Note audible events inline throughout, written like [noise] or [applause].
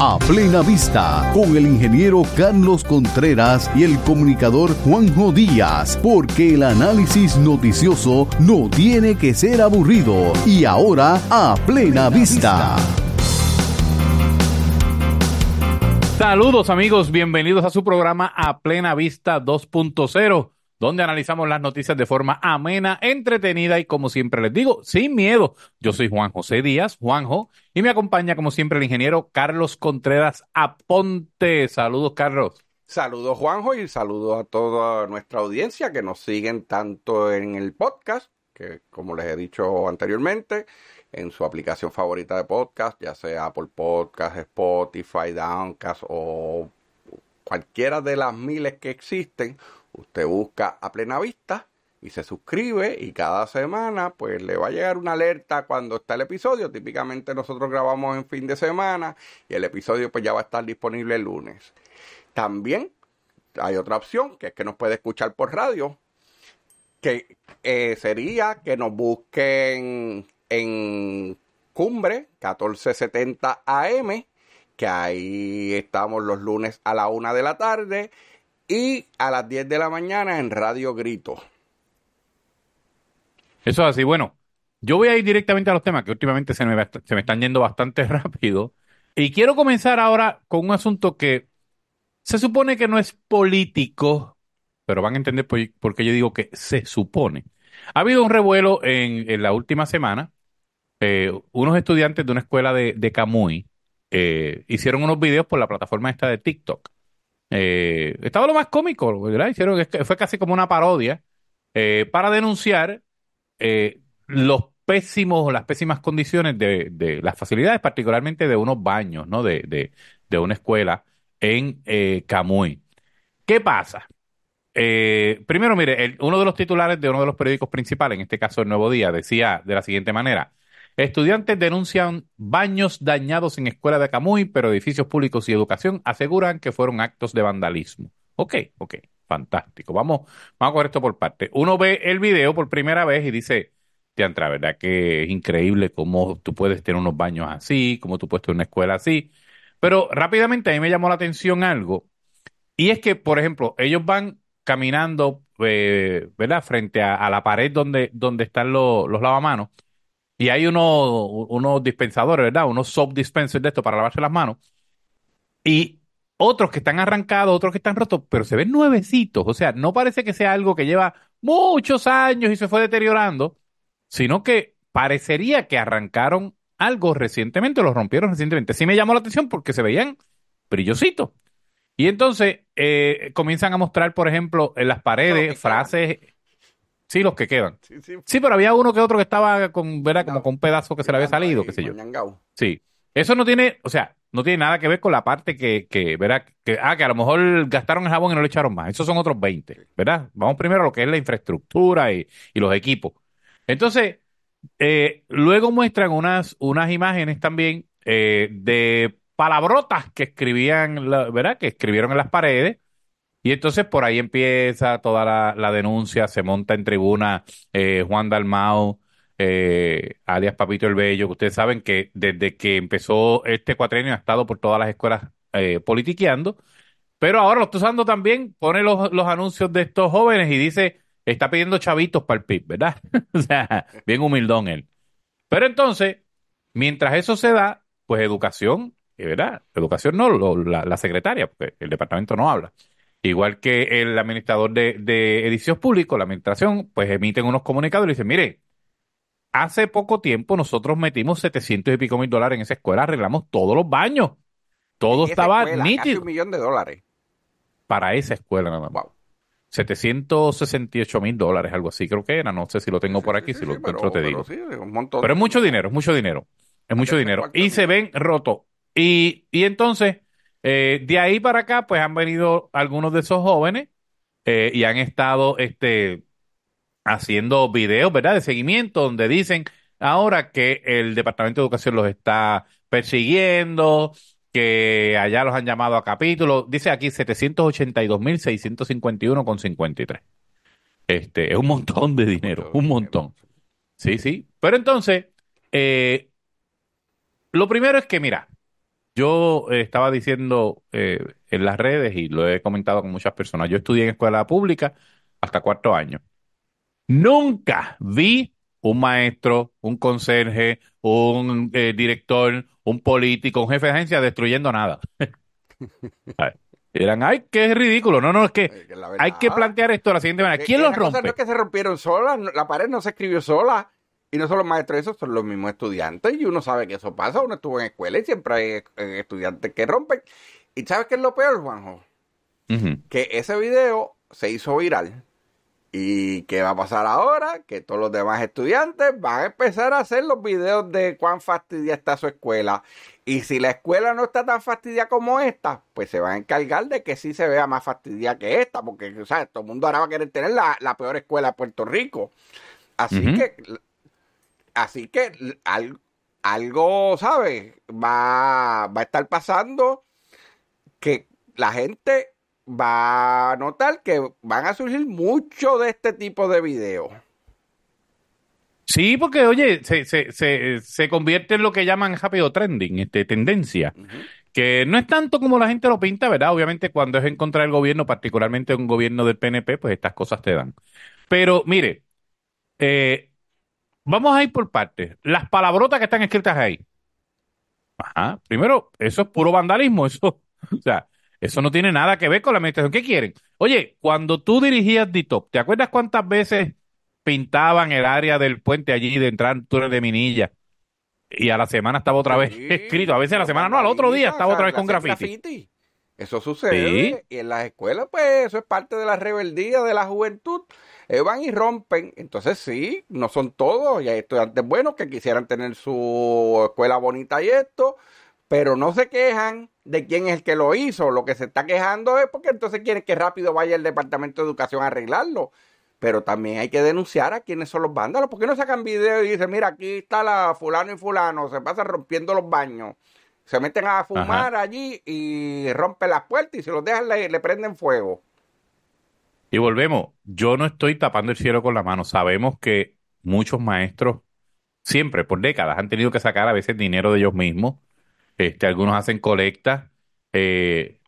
A plena vista, con el ingeniero Carlos Contreras y el comunicador Juanjo Díaz, porque el análisis noticioso no tiene que ser aburrido. Y ahora, a plena vista. Saludos amigos, bienvenidos a su programa A Plena Vista 2.0 donde analizamos las noticias de forma amena, entretenida y como siempre les digo, sin miedo. Yo soy Juan José Díaz, Juanjo, y me acompaña como siempre el ingeniero Carlos Contreras Aponte. Saludos, Carlos. Saludos, Juanjo, y saludos a toda nuestra audiencia que nos siguen tanto en el podcast, que como les he dicho anteriormente, en su aplicación favorita de podcast, ya sea Apple Podcast, Spotify, Downcast o cualquiera de las miles que existen Usted busca a plena vista y se suscribe y cada semana pues le va a llegar una alerta cuando está el episodio. Típicamente nosotros grabamos en fin de semana y el episodio pues ya va a estar disponible el lunes. También hay otra opción que es que nos puede escuchar por radio, que eh, sería que nos busquen en Cumbre 1470 AM, que ahí estamos los lunes a la una de la tarde y a las 10 de la mañana en Radio Grito. Eso es así. Bueno, yo voy a ir directamente a los temas que últimamente se me, se me están yendo bastante [laughs] rápido. Y quiero comenzar ahora con un asunto que se supone que no es político, pero van a entender por, qué yo digo que se supone. Ha habido un revuelo en, la última semana. Eh, unos estudiantes de una escuela de, de Camuy eh, hicieron unos videos por la plataforma esta de TikTok. Eh, estaba lo más cómico, ¿verdad? Hicieron, fue casi como una parodia eh, para denunciar eh, los pésimos, las pésimas condiciones de, las facilidades, particularmente de unos baños, ¿no? De, de, de una escuela en eh, Camuy. ¿Qué pasa? Eh, primero, mire, uno de los titulares de uno de los periódicos principales, en este caso El Nuevo Día, decía de la siguiente manera: Estudiantes denuncian baños dañados en escuela de Camuy, pero edificios públicos y educación aseguran que fueron actos de vandalismo. Ok, ok, fantástico. Vamos, vamos a coger esto por parte. Uno ve el video por primera vez y dice, Tiantra, ¿verdad? Que es increíble cómo tú puedes tener unos baños así, cómo tú puedes tener una escuela así. Pero rápidamente a mí me llamó la atención algo, y es que, por ejemplo, ellos van caminando, eh, ¿verdad? Frente a, la pared donde, donde están los, los lavamanos y hay unos, unos dispensadores, ¿verdad? Unos soap dispensers de esto para lavarse las manos. Y otros que están arrancados, otros que están rotos, pero se ven nuevecitos. O sea, no parece que sea algo que lleva muchos años y se fue deteriorando, sino que parecería que arrancaron algo recientemente, lo rompieron recientemente. Sí me llamó la atención porque se veían brillositos. Y entonces eh, comienzan a mostrar, por ejemplo, en las paredes frases Sí, los que quedan. Sí, pero había uno que otro que estaba con, ¿verdad? Como con un pedazo que se le había salido, qué sé yo. Sí. Eso no tiene, o sea, no tiene nada que ver con la parte que, que, ¿verdad? Que, ah, que a lo mejor gastaron el jabón y no le echaron más. Esos son otros 20, ¿verdad? Vamos primero a lo que es la infraestructura y, los equipos. Entonces, eh, luego muestran unas, unas imágenes también eh, de palabrotas que escribían, ¿verdad? Que escribieron en las paredes y entonces por ahí empieza toda la, denuncia, se monta en tribuna eh, Juan Dalmao, eh, alias Papito el Bello, que ustedes saben que desde que empezó este cuatrenio ha estado por todas las escuelas eh, politiqueando, pero ahora lo está usando también, pone los, los anuncios de estos jóvenes y dice, está pidiendo chavitos para el PIB, ¿verdad? [laughs] o sea, bien humildón él. Pero entonces, mientras eso se da, pues educación, ¿verdad? Educación no, la, la secretaria, porque el departamento no habla igual que el administrador de, de edificios públicos, la administración, pues emiten unos comunicados y dicen, mire, hace poco tiempo nosotros metimos 700 y pico mil dólares en esa escuela, arreglamos todos los baños. Todo estaba nítido. Casi un millón de dólares. Para esa escuela nada más. Wow. 768 mil dólares, algo así creo que era. No sé si lo tengo por aquí, si lo encuentro te digo. Pero, es mucho dinero, es mucho dinero. Es mucho dinero. Y se ven rotos. Y, y entonces eh, de ahí para acá, pues han venido algunos de esos jóvenes eh, y han estado este, haciendo videos, ¿verdad?, de seguimiento donde dicen ahora que el Departamento de Educación los está persiguiendo, que allá los han llamado a capítulo. Dice aquí 782.651,53. Este, es un montón de dinero, un montón. Sí, sí. Pero entonces, eh, lo primero es que, mira, yo eh, estaba diciendo eh, en las redes y lo he comentado con muchas personas, yo estudié en escuela pública hasta cuarto año. Nunca vi un maestro, un conserje, un eh, director, un político, un jefe de agencia destruyendo nada. [laughs] Eran, ay, qué ridículo. No, no, es que hay que plantear esto de la siguiente manera. Que- ¿Quién los rompe? No es que se rompieron solas, la pared no se escribió sola. Y no son los maestros, esos son los mismos estudiantes. Y uno sabe que eso pasa. Uno estuvo en escuela y siempre hay eh, estudiantes que rompen. ¿Y sabes qué es lo peor, Juanjo? Que ese video se hizo viral. ¿Y qué va a pasar ahora? Que todos los demás estudiantes van a empezar a hacer los videos de cuán fastidia está su escuela. Y si la escuela no está tan fastidia como esta, pues se van a encargar de que sí se vea más fastidia que esta. Porque, ¿sabes? Todo el mundo ahora va a querer tener la, la peor escuela de Puerto Rico. Así que, así que al- algo, ¿sabes? Va, va a estar pasando que la gente va a notar que van a surgir mucho de este tipo de videos. Sí, porque, oye, se, se, se, se convierte en lo que llaman rápido trending, este, tendencia. Que no es tanto como la gente lo pinta, ¿verdad? Obviamente, cuando es en contra del gobierno, particularmente un gobierno del PNP, pues estas cosas te dan. Pero, mire, eh, vamos a ir por partes. Las palabrotas que están escritas ahí. Ajá. Primero, eso es puro vandalismo. Eso, [laughs] o sea, eso no tiene nada que ver con la administración. ¿Qué quieren? Oye, cuando tú dirigías DITOP, ¿te acuerdas cuántas veces pintaban el área del puente allí de entrar al túnel de Minilla? Y a la semana estaba otra vez Sí, [laughs] escrito. A veces a la semana, no, al otro día estaba otra vez con hacen graffiti. Eso sucede. Y en las escuelas, pues, eso es parte de la rebeldía de la juventud. Van y rompen. Entonces, sí, no son todos. Y hay estudiantes buenos que quisieran tener su escuela bonita y esto. Pero no se quejan de quién es el que lo hizo. Lo que se está quejando es porque entonces quieren que rápido vaya el Departamento de Educación a arreglarlo. Pero también hay que denunciar a quiénes son los vándalos. ¿Por qué no sacan video y dicen, mira, aquí está la fulano y fulano, se pasan rompiendo los baños? Se meten a fumar allí y rompen las puertas y si los dejan le, le prenden fuego. Y volvemos, yo no estoy tapando el cielo con la mano. Sabemos que muchos maestros, siempre, por décadas, han tenido que sacar a veces dinero de ellos mismos. Este, algunos hacen colectas, eh,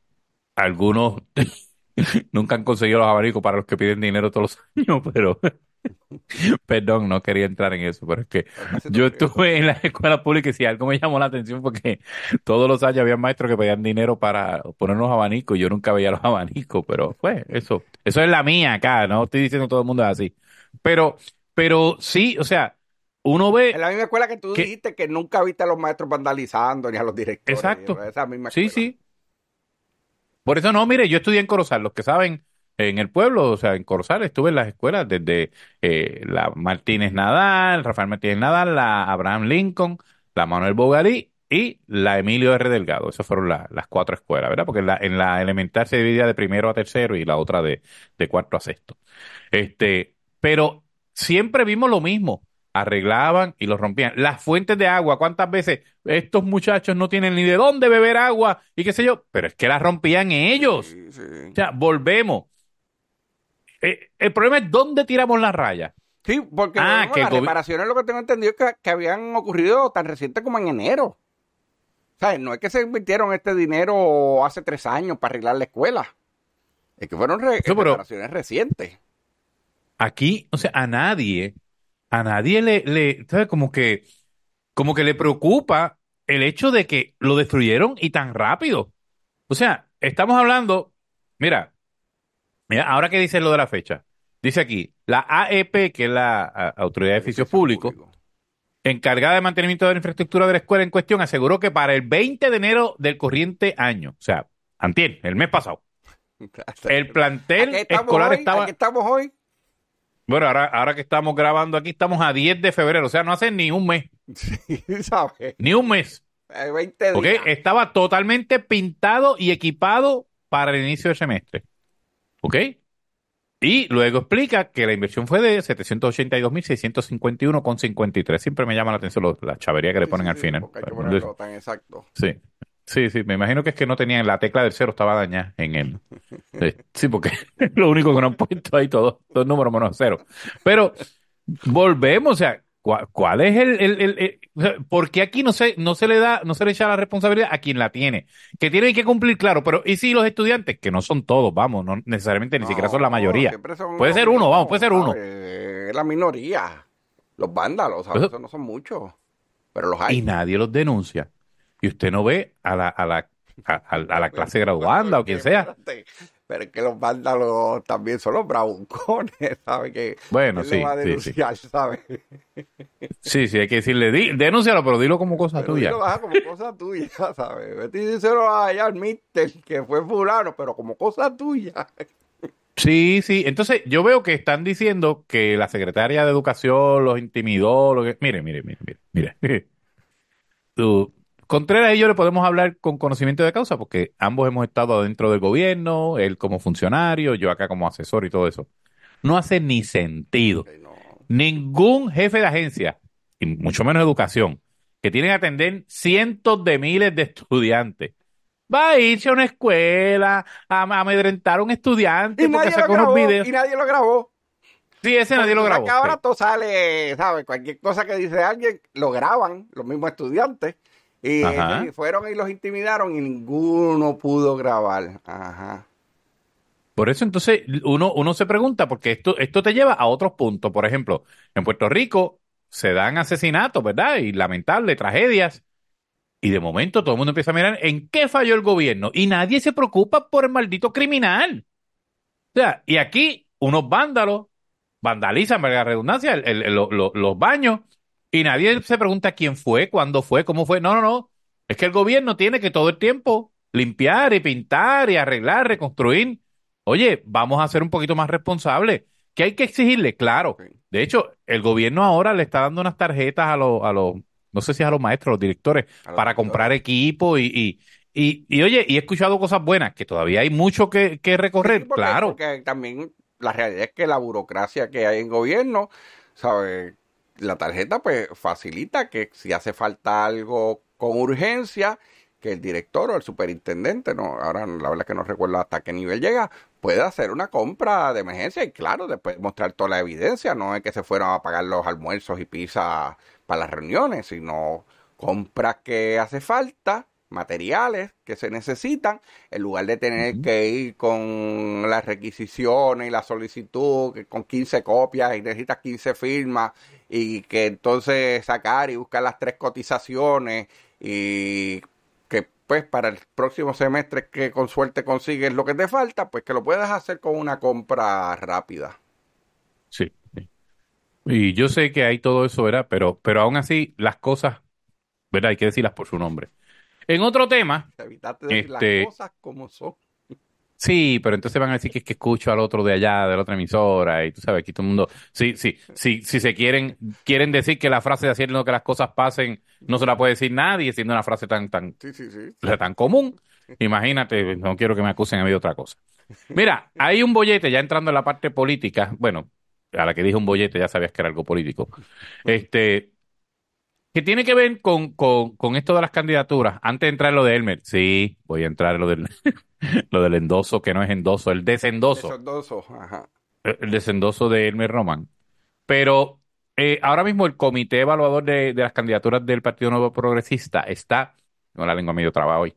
algunos [laughs] nunca han conseguido los abanicos para los que piden dinero todos los [laughs] años, pero [laughs] perdón, no quería entrar en eso, pero es que yo estuve en la escuela pública y si algo me llamó la atención porque todos los años había maestros que pedían dinero para poner unos abanicos y yo nunca veía los abanicos, pero pues eso, eso es la mía acá, no estoy diciendo todo el mundo es así. Pero, pero sí, o sea, uno ve, En la misma escuela que tú dijiste que nunca viste a los maestros vandalizando ni a los directores. Exacto. Esa misma sí, sí. Por eso no, mire, yo estudié en Corozal, los que saben, en el pueblo, o sea, en Corozal estuve en las escuelas desde eh, la Martínez Nadal, Rafael Martínez Nadal, la Abraham Lincoln, la Manuel Bogalí y la Emilio R. Delgado. Esas fueron la- las cuatro escuelas, ¿verdad? Porque en la, en la elemental se dividía de primero a tercero y la otra de, de cuarto a sexto. Este, pero siempre vimos lo mismo. Arreglaban y los rompían. Las fuentes de agua, ¿cuántas veces estos muchachos no tienen ni de dónde beber agua y qué sé yo? Pero es que las rompían ellos. Sí, sí. O sea, volvemos. Eh, el problema es dónde tiramos la raya. Sí, porque Ah, bueno, que el las reparaciones lo que tengo entendido es que, que habían ocurrido tan reciente como en enero. ¿Sabes? No es que se invirtieron este dinero hace tres años para arreglar la escuela. Es que fueron re- reparaciones recientes. Aquí, o sea, a nadie, a nadie le, le, ¿sabes? Como que, como que le preocupa el hecho de que lo destruyeron y tan rápido. O sea, estamos hablando, mira, mira, ahora que dice lo de la fecha, dice aquí, la AEP, que es la Autoridad de Edificios Públicos, encargada de mantenimiento de la infraestructura de la escuela en cuestión, aseguró que para el 20 de enero del corriente año, o sea, antier, el mes pasado, [laughs] el plantel escolar hoy, estaba, aquí estamos hoy. bueno, ahora, ahora que estamos grabando aquí, estamos a 10 de febrero, o sea, no hace ni un mes, [laughs] Sí, ¿sabes? ni un mes, Eh, 20 ¿ok? días. Estaba totalmente pintado y equipado para el inicio del semestre, ¿ok? Y luego explica que la inversión fue de 782.651,53. Siempre me llama la atención la chavería que le ponen sí, al final. porque hay que ponerlo tan exacto. Sí, sí, sí, me imagino que es que no tenían, la tecla del cero estaba dañada en él. Sí, sí, porque es [laughs] lo único que no han puesto ahí todos los números menos cero. Pero volvemos, o sea, ¿cuál, cuál es el, el, el, el- ¿por qué aquí no se, no se le da, no se le echa la responsabilidad a quien la tiene? Que tiene que cumplir, claro, pero ¿y si los estudiantes, que no son todos, vamos, no necesariamente ni siquiera son la mayoría? son Puede ser uno, vamos, puede ser uno. Es la minoría. Los vándalos, ¿sabes? Eso- no son muchos. Pero los hay. Y nadie los denuncia. Y usted no ve a la, a la, a, a- a la clase [laughs] graduanda o quien sea. Pero es que los vándalos también son los bravucones, [laughs] ¿sabes? Que Bueno, ¿quién lo sí, va a sí, sí. denunciar, [laughs] ¿sabes? Sí, sí, hay que decirle, di, denúncialo, pero dilo como cosa Pero tuya. lo baja como cosa [laughs] tuya, ¿sabes? Vete y díselo allá al mister que fue fulano, pero como cosa tuya. Sí, sí. Entonces, yo veo que están diciendo que la secretaria de Educación los intimidó. Lo que... Mire, mire, mire, mire, mire. Tú- Contreras y yo le podemos hablar con conocimiento de causa porque ambos hemos estado dentro del gobierno, él como funcionario, yo acá como asesor y todo eso. No hace ni sentido. No. Ningún jefe de agencia, y mucho menos educación, que tiene que atender cientos de miles de estudiantes, va a irse a una escuela a amedrentar a un estudiante Y nadie, lo unos grabó, videos. y nadie lo grabó. Sí, ese nadie lo grabó. que ahora sí. todo sale, ¿sabes? Cualquier cosa que dice alguien, lo graban los mismos estudiantes. Y, fueron y los intimidaron y ninguno pudo grabar. Ajá. Por eso entonces uno, uno se pregunta, porque esto, esto te lleva a otros puntos. Por ejemplo, en Puerto Rico se dan asesinatos, ¿verdad? Y lamentables, tragedias. Y de momento todo el mundo empieza a mirar en qué falló el gobierno. Y nadie se preocupa por el maldito criminal. O sea, y aquí unos vándalos vandalizan, valga la redundancia, el- el- el- lo- lo- los baños. Y nadie se pregunta quién fue, cuándo fue, cómo fue. No, no, no. Es que el gobierno tiene que todo el tiempo limpiar y pintar y arreglar, reconstruir. Oye, vamos a ser un poquito más responsables. ¿Qué hay que exigirle? Claro. De hecho, el gobierno ahora le está dando unas tarjetas a los, a los, no sé si a los maestros, a los directores, los para comprar equipo y, y, y, y, oye, y he escuchado cosas buenas, que todavía hay mucho que, que recorrer, Sí, porque- claro. Porque también la realidad es que la burocracia que hay en gobierno, ¿sabes? La tarjeta pues facilita que si hace falta algo con urgencia, que el director o el superintendente, no, ahora la verdad es que no recuerdo hasta qué nivel llega, pueda hacer una compra de emergencia y claro, después mostrar toda la evidencia, no es que se fueron a pagar los almuerzos y pizza para las reuniones, sino compras que hace falta, materiales que se necesitan, en lugar de tener que ir con las requisiciones y la solicitud, que con 15 copias y necesitas 15 firmas, y que entonces sacar y buscar las tres cotizaciones y que pues para el próximo semestre que con suerte consigues lo que te falta, pues que lo puedas hacer con una compra rápida. Sí, sí. Y yo sé que hay todo eso, ¿verdad? Pero, pero aún así, las cosas, ¿verdad? Hay que decirlas por su nombre. En otro tema, Evitarte de decir Este- las cosas como son. sí, pero entonces van a decir que es que escucho al otro de allá, de la otra emisora, y tú sabes, aquí todo el mundo, sí, sí, sí, si se quieren, quieren decir que la frase de haciendo que las cosas pasen, no se la puede decir nadie, siendo una frase tan, tan, Sí, sí, sí. tan común. Imagínate, no quiero que me acusen a mí de otra cosa. Mira, hay un bollete, ya entrando en la parte política, bueno, a la que dije un bollete ya sabías que era algo político, este, que tiene que ver con, con, con esto de las candidaturas. Antes de entrar en lo de Elmer, sí, voy a entrar en lo del, [laughs] lo del endoso, que no es endoso, el desendoso Esos dos, ajá. el desendoso de Elmer Román. Pero eh, ahora mismo el comité evaluador de, de las candidaturas del Partido Nuevo Progresista está, con la lengua medio traba hoy,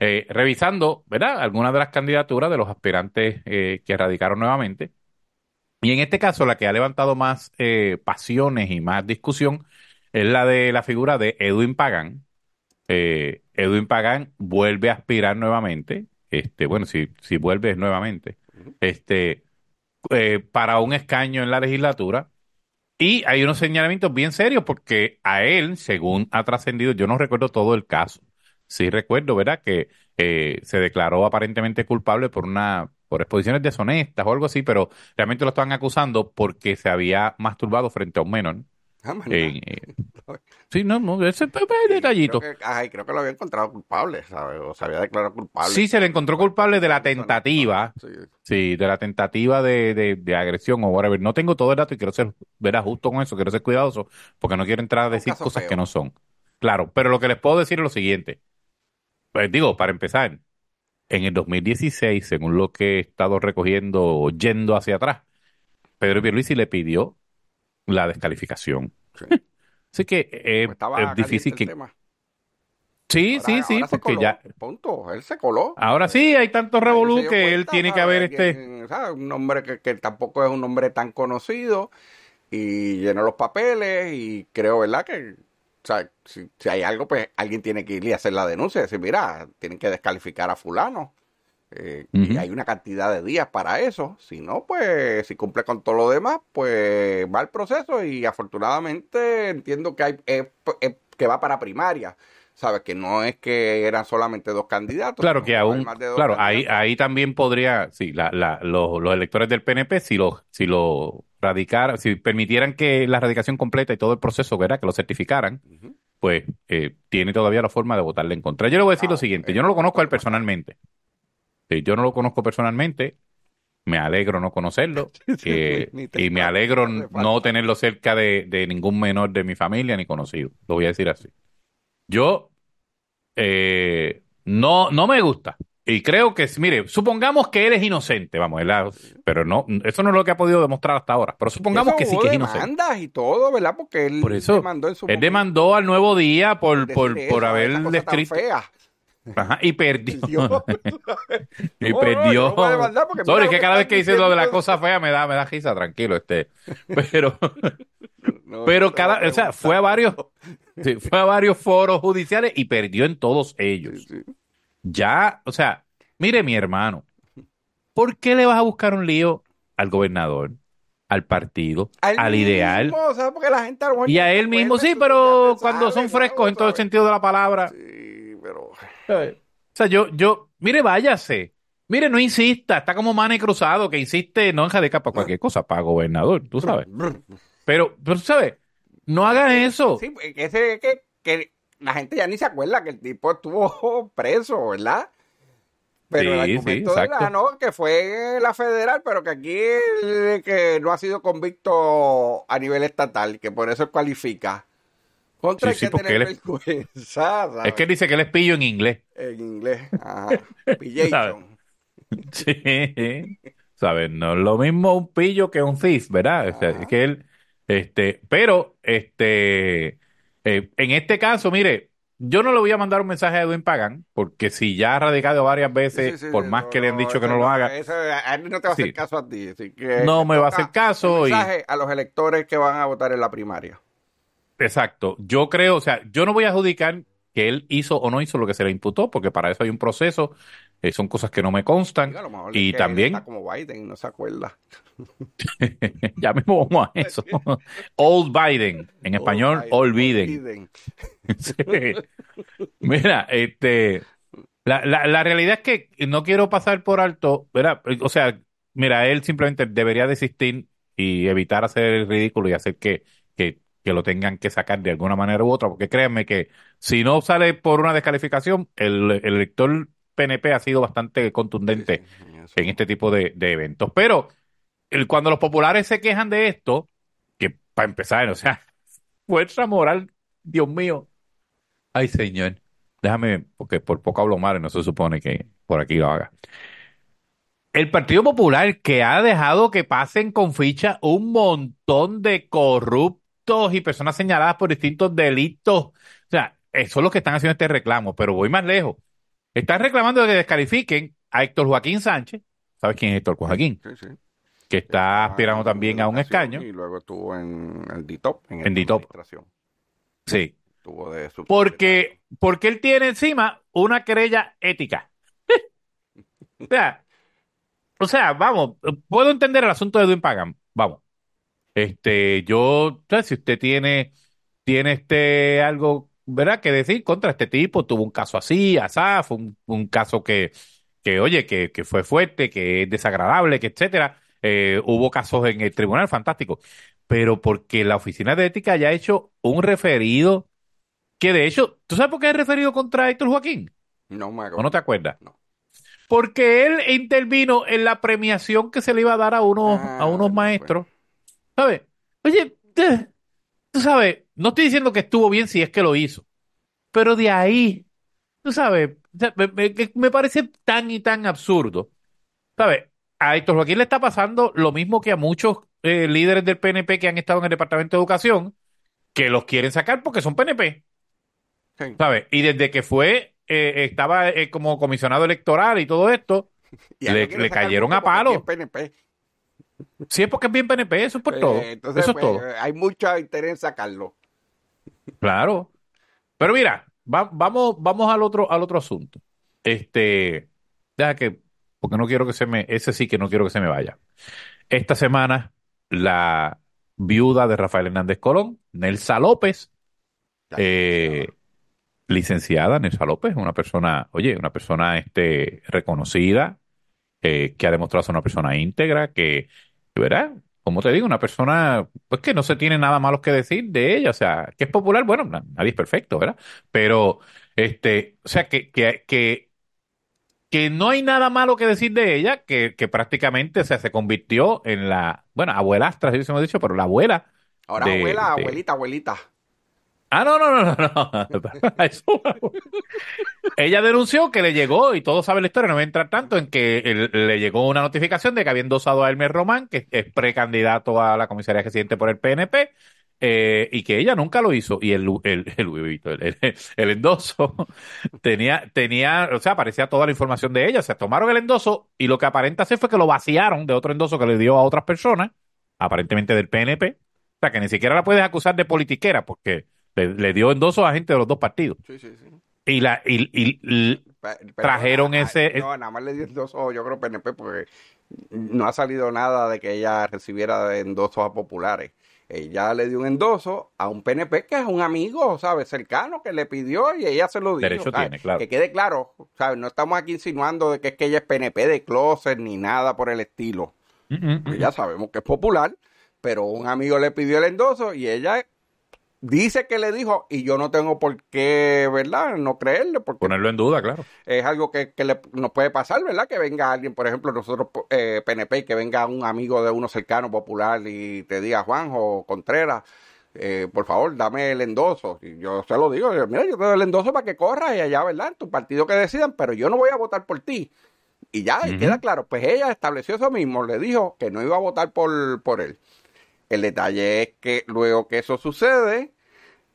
eh, revisando, ¿verdad? Algunas de las candidaturas de los aspirantes eh, que radicaron nuevamente. Y en este caso, la que ha levantado más eh, pasiones y más discusión es la de la figura de Edwin Pagán. Eh, Edwin Pagán vuelve a aspirar nuevamente. Este, bueno, si, si vuelve nuevamente. Este, eh, para un escaño en la legislatura. Y hay unos señalamientos bien serios porque a él, según ha trascendido, yo no recuerdo todo el caso. Sí recuerdo, ¿verdad? Que eh, se declaró aparentemente culpable por una por exposiciones deshonestas o algo así, pero realmente lo estaban acusando porque se había masturbado frente a un menor. Ah, eh, [laughs] sí, no, no, ese detallito. Creo que, ajá, y creo que lo había encontrado culpable, ¿sabes? O se había declarado culpable. Sí, se le encontró culpable de la tentativa Sí. Sí, de la tentativa de, de, de agresión o whatever. No tengo todo el dato y quiero ser, verá, justo con eso, quiero ser cuidadoso, porque no quiero entrar a decir cosas feo. que no son. Claro, pero lo que les puedo decir es lo siguiente. Pues digo, para empezar, en el 2016, según lo que he estado recogiendo, yendo hacia atrás, Pedro Pierluisi le pidió la descalificación Así que eh, es difícil que... tema. Sí, Ahora- sí, sí, ahora porque coló, ya... Punto, él se coló. Ahora sí, hay tanto revolú que él tiene que haber este... Un nombre que, que tampoco es un nombre tan conocido y llenó los papeles y creo, ¿verdad? Que o sea, si, si hay algo, pues alguien tiene que ir y hacer la denuncia y decir, mira, tienen que descalificar a fulano. Eh, Y hay una cantidad de días para eso. Si no, pues si cumple con todo lo demás, pues va el proceso y afortunadamente entiendo que hay que va para primaria. ¿Sabes? Que no es que eran solamente dos candidatos. Claro que aún, claro, ahí, candidatos. ahí también podría, sí, la, la, los, los electores del PNP, si lo, si lo radicaran, si permitieran que la radicación completa y todo el proceso, ¿verdad? Que lo certificaran, Ujú. pues eh, tiene todavía la forma de votarle en contra. Yo le voy a decir Ah, lo siguiente, yo no lo conozco a él personalmente. Yo no lo conozco personalmente, me alegro no conocerlo [laughs] eh, y me alegro no tenerlo cerca de, de ningún menor de mi familia ni conocido. Lo voy a decir así. Yo eh, no, no me gusta. Y creo que, mire, supongamos que él es inocente, vamos, pero no, eso no es lo que ha podido demostrar hasta ahora. Pero supongamos Eso que sí que es inocente. y todo, ¿verdad? Porque él Por eso, demandó en su Él momento demandó al nuevo día por, por, eso, por haber descrito. fea. Ajá, y perdió. [laughs] Perdió. [laughs] y No, no, perdió. no es que cada vez que dice lo de la cosa fea me da, me da risa, tranquilo, este. [laughs] Pero, No, pero cada, o sea, fue a varios, sí, fue a varios foros judiciales y perdió en todos ellos. Sí, sí. Ya, o sea, mire mi hermano, ¿por qué le vas a buscar un lío al gobernador, al partido, al ideal. Porque la gente y a él mismo? Sí, pero cuando son frescos en todo el sentido de la palabra. Sí, pero... O sea, yo, yo, mire, váyase. Mire, no insista, está como Mane Cruzado, que insiste, no deja de capa cualquier cosa para gobernador, tú sabes. Pero, pero, ¿sabes? No hagas eso. Sí, pues, que ese que, que la gente ya ni se acuerda que el tipo estuvo [laughs] preso, ¿verdad? Pero el Sí, sí, argumento de la, no, que fue la federal, pero que aquí el que no ha sido convicto a nivel estatal, que por eso cualifica. Contra Sí, sí, hay que porque tener él es- vergüenza, ¿sabes? Es que él dice que él es pillo en inglés. En inglés. Ajá. [laughs] Pillation. Sí, ¿sabes? No es lo mismo un pillo que un thief, ¿verdad? O sea, Ajá. es que él, este, pero, este, eh, en este caso, mire, yo no le voy a mandar un mensaje a Edwin Pagan, porque si ya ha radicado varias veces, Sí, sí, por más no, que le han dicho que no lo haga, eso, a él no te va a hacer caso a ti. Así que no me va a hacer caso un y, mensaje a los electores que van a votar en la primaria. Exacto, yo creo, o sea, yo no voy a adjudicar que él hizo o no hizo lo que se le imputó, porque para eso hay un proceso, eh, son cosas que no me constan, Digo, a lo mejor y es que él también, está como Biden no se acuerda. [laughs] ya mismo vamos a eso, Old Biden, en español, Biden, olviden. Biden. [laughs] Sí. Mira, este, la, la, la realidad es que no quiero pasar por alto, ¿verdad? O sea, mira, él simplemente debería desistir y evitar hacer el ridículo y hacer que, que, lo tengan que sacar de alguna manera u otra, porque créanme que si no sale por una descalificación, el, el elector PNP ha sido bastante contundente Sí, sí, eso. en este tipo de, de eventos. Pero el- cuando los populares se quejan de esto, que para empezar, o sea, [laughs] fuerza moral, Dios mío. Ay, señor. Déjame, porque por poco hablo mal y no se supone que por aquí lo haga. El Partido Popular que ha dejado que pasen con ficha un montón de corruptos y personas señaladas por distintos delitos. O sea, eso es lo que están haciendo este reclamo, pero voy más lejos. Están reclamando que descalifiquen a Héctor Joaquín Sánchez. ¿Sabes quién es Héctor Joaquín? Sí, sí. Que está aspirando también a un escaño. Y luego estuvo en el DITOP. En, En DITOP. administración. Sí. Estuvo de. Porque, porque él tiene encima una querella ética. [laughs] o sea, o sea, vamos, puedo entender el asunto de Edwin Pagan. Vamos. Este, yo, ¿sabes? si usted tiene, tiene este algo, ¿verdad? Que decir contra este tipo, tuvo un caso así, asá, fue un, un caso que, que, oye, que, que fue fuerte, que es desagradable, que etcétera. Eh, hubo casos en el tribunal, fantástico. Pero porque la oficina de ética ya ha hecho un referido que de hecho, ¿tú sabes por qué es referido contra Héctor Joaquín? No me ¿O no te acuerdas? No. Porque él intervino en la premiación que se le iba a dar a unos, Ah, a unos no, maestros. ¿Sabes? Oye, tú sabes, no estoy diciendo que estuvo bien si es que lo hizo, pero de ahí, tú sabes, me, me- que me parece tan y tan absurdo. ¿Sabes? A Héctor Joaquín le está pasando lo mismo que a muchos eh, líderes del PNP que han estado en el Departamento de Educación, que los quieren sacar porque son PNP, Sí. ¿sabes? Y desde que fue, eh, estaba eh, como comisionado electoral y todo esto, [laughs] Y le- cayeron a palo. PNP. Sí es porque es bien PNP, eso es por Eh, todo. entonces, eso es pues, todo. Hay mucho interés en sacarlo. Claro. Pero mira, va- vamos, vamos al otro, al otro asunto. Este, deja que, porque no quiero que se me, ese sí que no quiero que se me vaya. Esta semana, la viuda de Rafael Hernández Colón, Nelsa López, eh, licenciada Nelsa López, una persona, oye, una persona este, reconocida, eh, que ha demostrado ser una persona íntegra, que, ¿verdad? Como te digo, una persona, pues que no se tiene nada malo que decir de ella, o sea, que es popular, bueno, na- nadie es perfecto, ¿verdad? Pero, este, o sea, que, que, que, que no hay nada malo que decir de ella, que, que prácticamente, o sea, se convirtió en la, bueno, abuelastra, así hemos dicho, pero la abuela Ahora, de- abuela, de- abuelita, abuelita. Ah, no, no, no, [laughs] no, Ella denunció que le llegó, y todos saben la historia, no voy a entrar tanto en que le llegó una notificación de que había endosado a Elmer Román, que es precandidato a la comisaría residente por el PNP, eh, y que ella nunca lo hizo. Y el, el, el, endoso tenía, tenía, o sea, aparecía toda la información de ella. Se tomaron el endoso y lo que aparenta ser fue que lo vaciaron de otro endoso que le dio a otras personas, aparentemente del PNP. O sea, que ni siquiera la puedes acusar de politiquera porque le, le dio endoso a gente de los dos partidos. Sí, sí, sí. Y la y, y- y- Pe- pero Trajeron ese- No, nada más le dio endosos, yo creo, PNP, porque no ha salido nada de que ella recibiera endosos a populares. Ella le dio un endoso a un PNP que es un amigo, ¿sabes? Cercano, que le pidió y ella se lo dio. Derecho ¿sabes? tiene, claro. Que quede claro, ¿sabes? No estamos aquí insinuando de que es que ella es PNP de closet ni nada por el estilo. Mm, mm, mm. Que ya sabemos que es popular, pero un amigo le pidió el endoso y ella dice que le dijo, y yo no tengo por qué, ¿verdad? No creerle, porque ponerlo en duda, claro. es algo que, que le- nos puede pasar, ¿verdad? Que venga alguien, por ejemplo, nosotros, eh, PNP, que venga un amigo de uno cercano, popular, y te diga, Juanjo Contreras, eh, por favor, dame el endoso. Y yo se lo digo, yo, mira, yo te doy el endoso para que corras y allá, ¿verdad? En tu partido que decidan, pero yo no voy a votar por ti. Y ya, y queda claro. Pues ella estableció eso mismo, le dijo que no iba a votar por, por él. El detalle es que luego que eso sucede,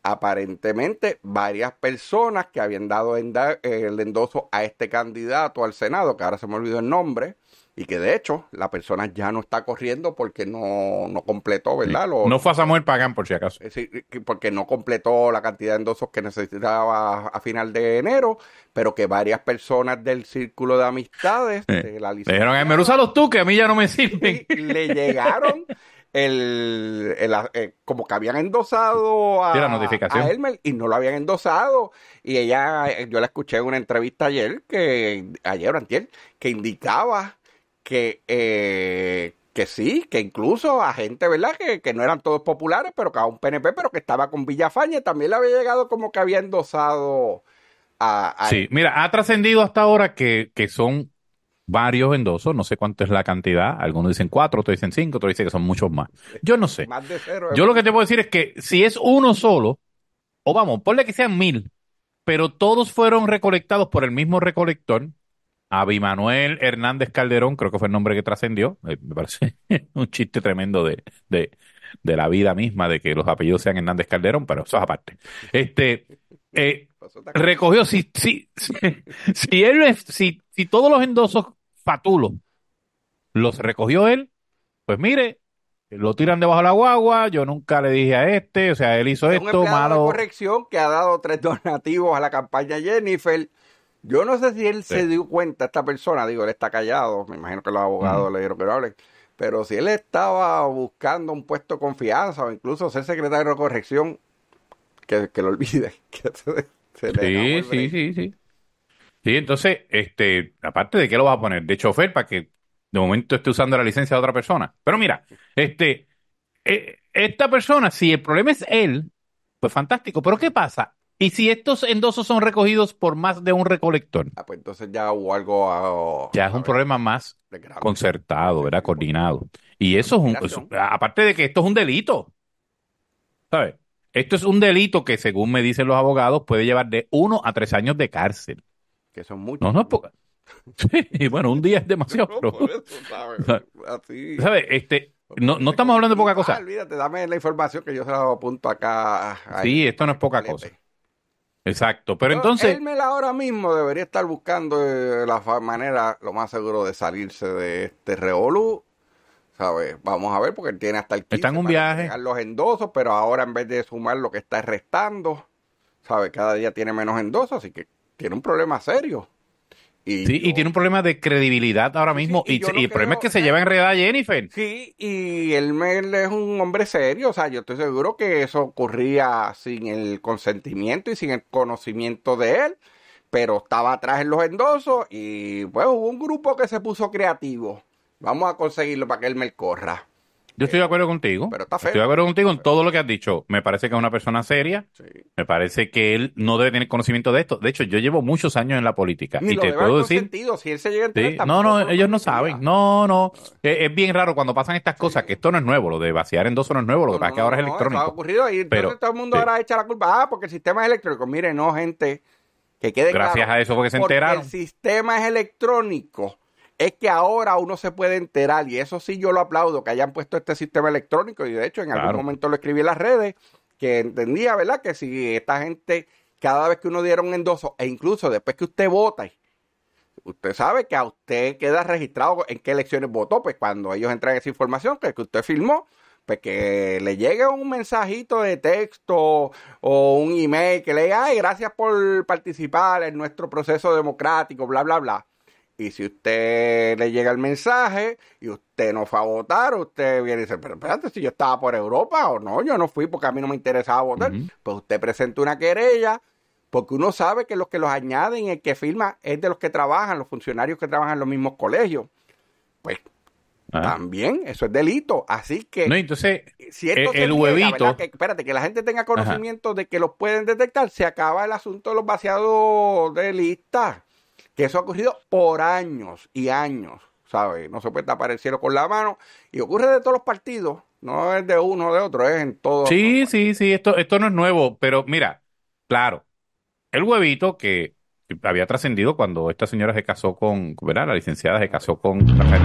aparentemente varias personas que habían dado enda- el endoso a este candidato al Senado, que ahora se me olvidó el nombre, y que de hecho la persona ya no está corriendo porque no, no completó, ¿verdad? No fue a Samuel Pagán, por si acaso. es decir, que- porque no completó la cantidad de endosos que necesitaba a final de enero, pero que varias personas del círculo de amistades Eh, de la Le dijeron, "Ay, me licenciada úsalos tú, que a mí ya no me [laughs] sirven. le llegaron el, el- eh, como que habían endosado a, Sí, la notificación. a Elmer y no lo habían endosado y ella eh, yo la escuché en una entrevista ayer que ayer o antier que indicaba que eh, que sí, que incluso a gente, ¿verdad? Que, que no eran todos populares, pero que a un PNP, pero que estaba con Villafañe, también le había llegado como que había endosado a, a Sí, mira, ha trascendido hasta ahora que, que son varios endosos, no sé cuánto es la cantidad, algunos dicen cuatro, otros dicen cinco, otros dicen que son muchos más. Yo no sé. más de cero. Yo lo que te puedo decir es que si es uno solo, o vamos, ponle que sean mil, pero todos fueron recolectados por el mismo recolector, Abimanuel Hernández Calderón, creo que fue el nombre que trascendió, eh, me parece [laughs] un chiste tremendo de, de, de la vida misma, de que los apellidos sean Hernández Calderón, pero eso es aparte. Este, eh, recogió, si, si, si, [laughs] si él, si, si todos los endosos fatulos los recogió él, pues mire, lo tiran debajo de la guagua, yo nunca le dije a este, o sea, él hizo Es un esto, empleado de malo. corrección que ha dado tres [laughs] donativos a la campaña Jennifer. Yo no sé si él se dio cuenta, esta persona, digo, él está callado, me imagino que los abogados le dieron que no hable, pero si él estaba buscando un puesto de confianza o incluso ser secretario de corrección, que, que lo olvide. [laughs] Que se, Sí, sí, sí, sí. Sí, entonces, este, aparte de qué lo vas a poner de chofer para que de momento esté usando la licencia de otra persona. Pero mira, este, eh, esta persona, si el problema es él, pues fantástico. Pero ¿qué pasa? ¿Y si estos endosos son recogidos por más de un recolector? Ah, pues entonces ya hubo algo ah, Ya es un ver, problema más concertado, ¿verdad? Coordinado. Y eso es un, eso- aparte de que esto es un delito, ¿sabes? Esto es un delito que, según me dicen los abogados, puede llevar de uno a tres años de cárcel. Que son muchos. No, no es [laughs] poca. Sí, bueno, un día es demasiado, [laughs] No, por eso, ¿sabes? [laughs] Así. ¿sabes? Este, no, no estamos hablando de poca Ah, cosa. olvídate, dame la información que yo se la apunto acá. a- Sí, esto no es poca cosa. Exacto. Pero entonces, ahora mismo debería estar buscando eh, la manera lo más seguro de salirse de este revolú. ¿Sabes? Vamos a ver, porque él tiene hasta el 15 Está en un viaje. los endosos, pero ahora en vez de sumar lo que está restando, ¿sabes? Cada día tiene menos endosos, así que tiene un problema serio. Y sí, y tiene un problema de credibilidad ahora Sí, mismo. y y yo se- no y el problema es que se lleva enredada a Jennifer. Sí, y Elmer es un hombre serio, o sea, yo estoy seguro que eso ocurría sin el consentimiento y sin el conocimiento de él, pero estaba atrás en los endosos y pues hubo un grupo que se puso creativo. Vamos a conseguirlo para que Elmer corra. Yo estoy de acuerdo contigo. pero está feo. Estoy de acuerdo contigo en todo lo que has dicho. Me parece que es una persona seria. Sí. Me parece que él no debe tener conocimiento de esto. De hecho, yo llevo muchos años en la política Ni y lo te puedo decir. consentido, si él se llega a enterar, Sí, no, no, lo ellos no saben. No, no. Es, es bien raro cuando pasan estas cosas, que esto no es nuevo. Lo de vaciar endoso no es nuevo. Lo que No, pasa es que ahora no, es no, eso ha electrónico. ocurrido y entonces Pero, todo el mundo sí. ahora echa la culpa. Ah, porque el sistema es electrónico. Mire, no, gente, que quede Gracias claro. a eso fue que se Porque enteraron. el sistema es electrónico. Es que ahora uno se puede enterar, y eso sí yo lo aplaudo, que hayan puesto este sistema electrónico, y de hecho en algún Claro. momento lo escribí en las redes, que entendía, ¿verdad? Que si esta gente, cada vez que uno diera un endoso, e incluso después que usted vota, usted sabe que a usted queda registrado en qué elecciones votó, pues cuando ellos entran esa información, que, que usted firmó, pues que le llegue un mensajito de texto o un email que le diga, ay, gracias por participar en nuestro proceso democrático, bla, bla, bla. Y si usted le llega el mensaje y usted no fue a votar, usted viene y dice, pero espérate, si yo estaba por Europa o no, yo no fui porque a mí no me interesaba votar. Pues usted presenta una querella porque uno sabe que los que los añaden, el que firma, es de los que trabajan, los funcionarios que trabajan en los mismos colegios. Pues Ah. también eso es delito. Así que No, entonces, si esto el- se el niega, huevito-. Que, espérate, que la gente tenga conocimiento de que los pueden detectar, se acaba el asunto de los vaciados de lista. Que eso ha ocurrido por años y años, ¿sabes? No se puede tapar el cielo con la mano. Y ocurre de todos los partidos, no es de uno o de otro, es en todos. Sí, sí, sí, esto, esto no es nuevo, pero mira, claro, el huevito que había trascendido cuando esta señora se casó con, ¿verdad? La licenciada se casó con Rafael.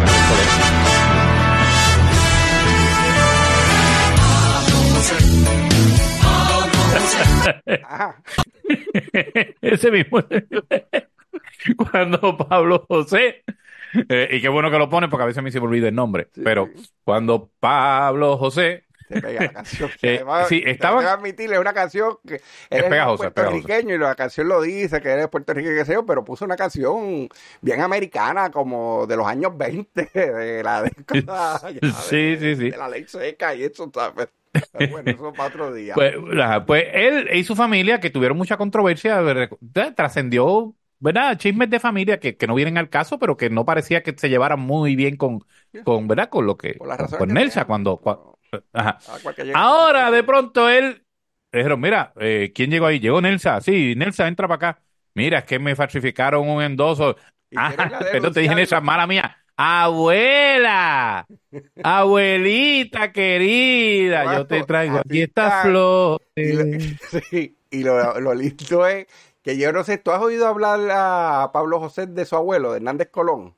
[laughs] Ese mismo. [laughs] cuando Pablo José, eh, y qué bueno que lo pone porque a veces a mí se me olvida el nombre, Sí. pero cuando Pablo José Se pega la canción. [laughs] Eh, Además, sí, te estaba- tengo que admitirle, es una canción que él pegajosa, es pegajosa. puertorriqueño y la canción lo dice que eres puertorriqueño, qué sé yo, pero puso una canción bien americana, como de los años 20, [laughs] de la década de, Sí, sí, sí. de la ley seca y eso, ¿sabes? Bueno, eso para otro día. Pues, pues él y su familia, que tuvieron mucha controversia, ver- trascendió, ¿verdad? Chismes de familia que, que no vienen al caso, pero que no parecía que se llevaran muy bien con, con ¿verdad? Con lo que, con, razones con que Nelsa, cuando, ajá. Ah, Ahora, de pronto, él, dijeron, mira, eh, ¿quién llegó ahí? Llegó Nelsa, sí, Nelsa, entra para acá. Mira, es que me falsificaron un endoso. Ah, pero te dije. Nelsa, mala mía. Abuela, [laughs] abuelita querida, yo te traigo aquí estas flores. Y lo, [laughs] sí, y lo, lo lindo es que yo no sé, ¿tú has oído hablar a Pablo José de su abuelo, de Hernández Colón?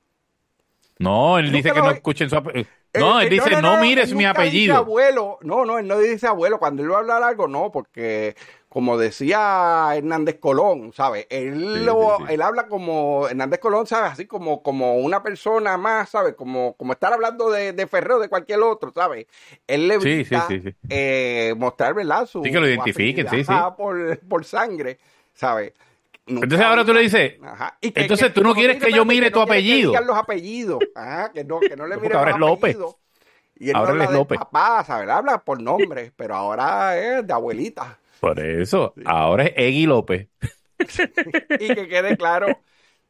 No, él dice que no escuchen su apellido. No, Eh, él eh, dice, no, mires mi apellido. abuelo. No, no, él no dice abuelo. Cuando él va a hablar algo, no, porque como decía Hernández Colón, ¿sabes? Él, Sí, lo- sí, sí. él habla como Hernández Colón, ¿sabes? Así como, como una persona más, ¿sabes? Como, como estar hablando de, de Ferrero o de cualquier otro, ¿sabes? Él le sí. eh, mostrar, ¿verdad? Su, Sí, que lo identifiquen, sí, sí. Por, por sangre, ¿sabes? Nunca Entonces ahora tú le dices, Ajá. Y que- entonces que- tú no quieres que yo mire que tu no que apellido. digan los apellidos. Ajá, que no, que no le ahora los es López. apellidos. Y él Ahora no habla de López. papá, ¿sabes? Habla por nombre, pero ahora es de abuelita. Por eso, ahora es Eggy López. [laughs] Y que quede claro,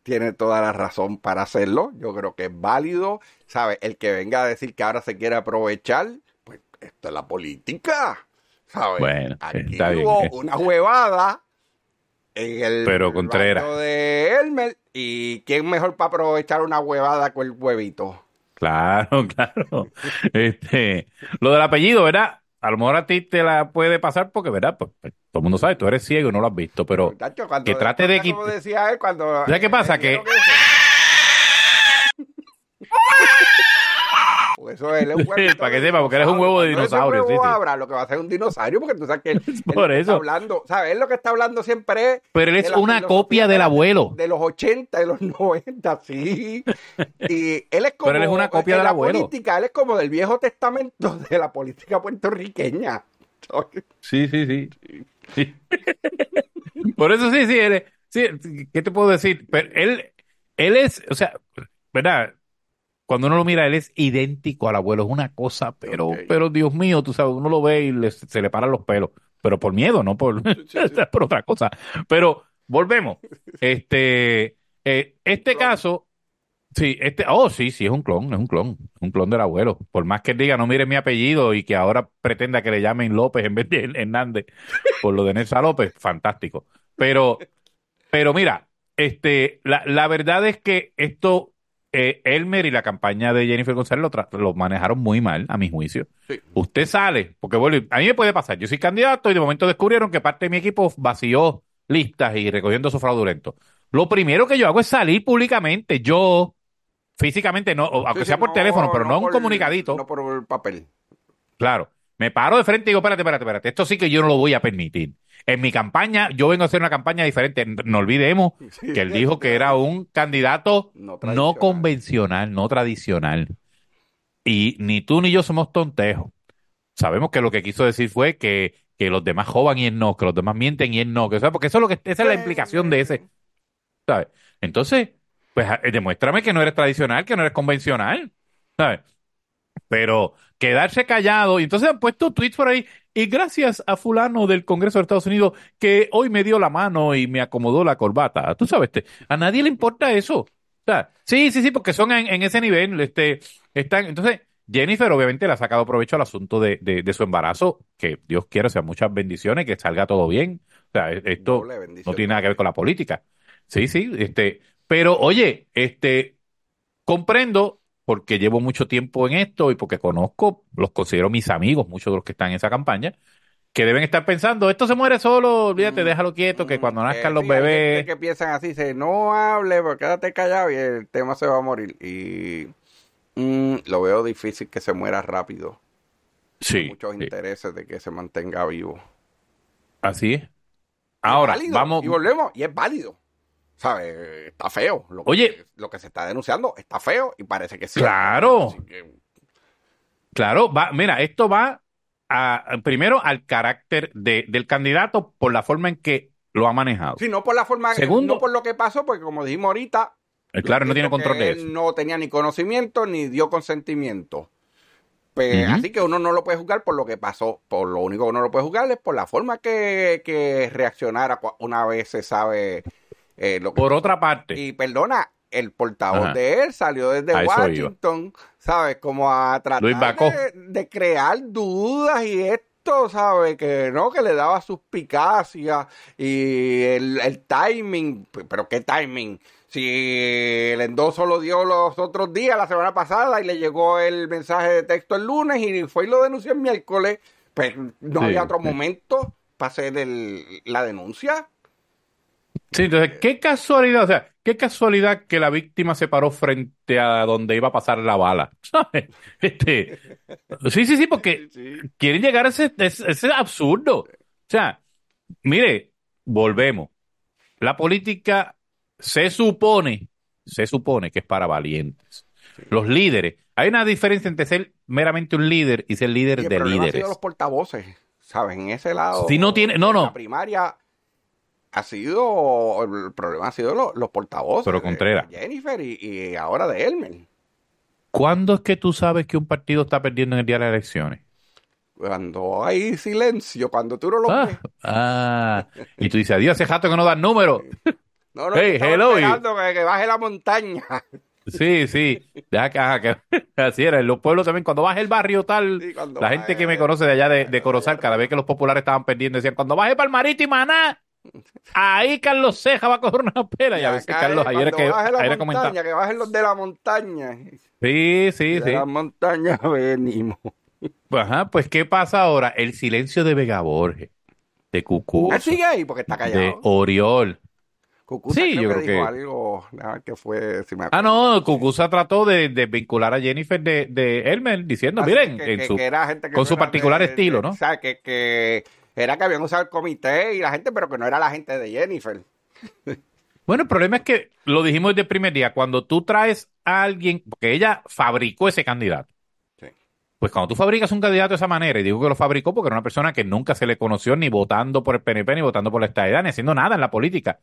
tiene toda la razón para hacerlo. Yo creo que es válido, ¿sabes? El que venga a decir que ahora se quiere aprovechar, pues esto es la política, ¿sabes? Bueno, Aquí está bien. hubo una huevada en el Pero Contreras. de Elmer. ¿Y quién mejor para aprovechar una huevada con el huevito? Claro, [laughs] claro. Este, lo del apellido, ¿verdad? A lo mejor a ti te la puede pasar porque, ¿verdad? Pues, pues, todo el mundo sabe, tú eres ciego y no lo has visto, pero Muchacho, que trate de como quitar- decía él, cuando... ¿Sabes qué pasa? [laughs] Que- [laughs] Pues eso es un [laughs] huevito Para que sepa, porque eres un huevo de dinosaurio. No sí, lo que va a ser un dinosaurio, porque tú sabes que [laughs] él, Por eso. está hablando, ¿sabes? Él lo que está hablando siempre es... Pero él es una copia del abuelo. De los 80, de los 90, sí. [laughs] Y él es como... Pero él es una copia del abuelo. política, él es como del Viejo Testamento de la política puertorriqueña. Sí, sí, sí. sí. Por eso sí, sí, él sí, ¿qué te puedo decir? Pero él, él es, o sea, ¿verdad? Cuando uno lo mira, él es idéntico al abuelo, es una cosa, pero, pero Dios mío, tú sabes, uno lo ve y se le paran los pelos, pero por miedo, no por, [laughs] [laughs] por otra cosa. Pero volvemos. [laughs] Este, eh, este caso, sí, este, oh, sí, sí, es un clon, es un clon, un clon del abuelo. Por más que él diga, no mire mi apellido y que ahora pretenda que le llamen López en vez de Hernández por lo de Nelsa López, fantástico. Pero, pero mira, este, la, la verdad es que esto eh, Elmer y la campaña de Jennifer González lo, manejaron muy mal, a mi juicio. Usted sale, porque bueno, a mí me puede pasar. Yo soy candidato y de momento descubrieron que parte de mi equipo vació listas y recogiendo su fraudulento. Lo primero que yo hago es salir públicamente, yo físicamente, no, aunque sea por teléfono, pero no, un comunicadito. No por papel. Claro. Me paro de frente y digo, espérate, espérate, espérate. Esto sí que yo no lo voy a permitir. En mi campaña, yo vengo a hacer una campaña diferente. No olvidemos que él dijo que era un candidato no, convencional, no tradicional. Y ni tú ni yo somos tontejos. Sabemos que lo que quiso decir fue que, que los demás jovan y él no, que los demás mienten y él no. Que, porque eso es lo que, esa es la implicación de ese. ¿Sabes? Entonces, pues demuéstrame que no eres tradicional, que no eres convencional. ¿Sabes? Pero quedarse callado. Y entonces han puesto tweets por ahí. Y gracias a fulano del Congreso de Estados Unidos que hoy me dio la mano y me acomodó la corbata. Tú sabes, a nadie le importa eso. O sea, sí, sí, sí, porque son en, ese nivel. Este, están, entonces, Jennifer obviamente le ha sacado provecho al asunto de, de, su embarazo, que Dios quiera, sea, muchas bendiciones, que salga todo bien. O sea, esto no tiene nada que ver con la política. Sí, sí, este, pero oye, este, comprendo porque llevo mucho tiempo en esto y porque conozco, los considero mis amigos, muchos de los que están en esa campaña, que deben estar pensando, esto se muere solo, olvídate, mm, déjalo quieto, que mm, cuando nazcan los bebés... que piensan así, dice, no hable, porque quédate callado y el tema se va a morir. Y mm, lo veo difícil que se muera rápido. Sí. Hay muchos intereses de que se mantenga vivo. Así es. Ahora, vamos... Y volvemos, y es válido. ¿Sabes? Está feo. Lo que, Oye. Lo que se está denunciando está feo y parece que sí. Claro. Claro, va, mira, esto va a, primero al carácter de, del candidato por la forma en que lo ha manejado. Sí, no por la forma, Segundo, no por lo que pasó, porque como dijimos ahorita, eh, claro, no tiene control de eso. No tenía ni conocimiento ni dio consentimiento. Pues, Así que uno no lo puede juzgar por lo que pasó. Por lo único que uno lo puede juzgar es por la forma que, que reaccionara una vez se sabe eh, Por otra parte. Y perdona, el portavoz de él salió desde Washington, ¿sabes? Como a tratar de, crear dudas y esto, ¿sabes? Que no, que le daba suspicacia y el, timing, pero ¿qué timing? Si el endoso lo dio los otros días, la semana pasada, y le llegó el mensaje de texto el lunes y fue y lo denunció el miércoles, pues no había otro momento para hacer la denuncia. Sí, entonces, qué casualidad, o sea, qué casualidad que la víctima se paró frente a donde iba a pasar la bala. [laughs] ¿sabes? Este, sí, sí, sí, porque [laughs] quieren llegar a ese, ese absurdo. O sea, mire, volvemos. La política se supone, se supone que es para valientes. Los líderes. Hay una diferencia entre ser meramente un líder y ser líder de líderes. los portavoces, ¿sabes? En ese lado. Si no tiene, no, no. La primaria ha sido, el problema ha sido los, portavoces. Pero Contreras. De Jennifer y, ahora de Elmer. ¿Cuándo es que tú sabes que un partido está perdiendo en el día de las elecciones? Cuando hay silencio, cuando tú no lo ah, ves. Ah, y tú dices, adiós, ese jato que no da número. No, no, hey, hello, esperando que, baje la montaña. Sí, sí. Deja que, [laughs] así era. En los pueblos también, cuando baje el barrio tal, la gente que me conoce de allá de, de Corozal, cada vez que los populares estaban perdiendo, decían, cuando baje para el marítimo, nada, Ahí Carlos Ceja va a coger una pela. Y a veces Carlos ayer que ayer montaña, que bajen los de la montaña. Sí, sí, sí. De la montaña [laughs] venimos. Ajá, pues ¿qué pasa ahora? El silencio de Vega Borges, de Cucú. Él sigue ahí porque está callado. De Oriol. Cucuza Sí, creo yo que creo dijo que- algo ah, que fue... si me Ah, no, Cucuza trató de, de vincular a Jennifer de, de Elmer diciendo, Así miren, que, en que- su, con su particular de- estilo, de- ¿no? O sea, que, que era que habían usado el comité y la gente, pero que no era la gente de Jennifer. Bueno, el problema es que lo dijimos desde el primer día, cuando tú traes a alguien, porque ella fabricó ese candidato. Sí. Pues cuando tú fabricas un candidato de esa manera, y digo que lo fabricó porque era una persona que nunca se le conoció ni votando por el PNP, ni votando por la estadidad, ni haciendo nada en la política.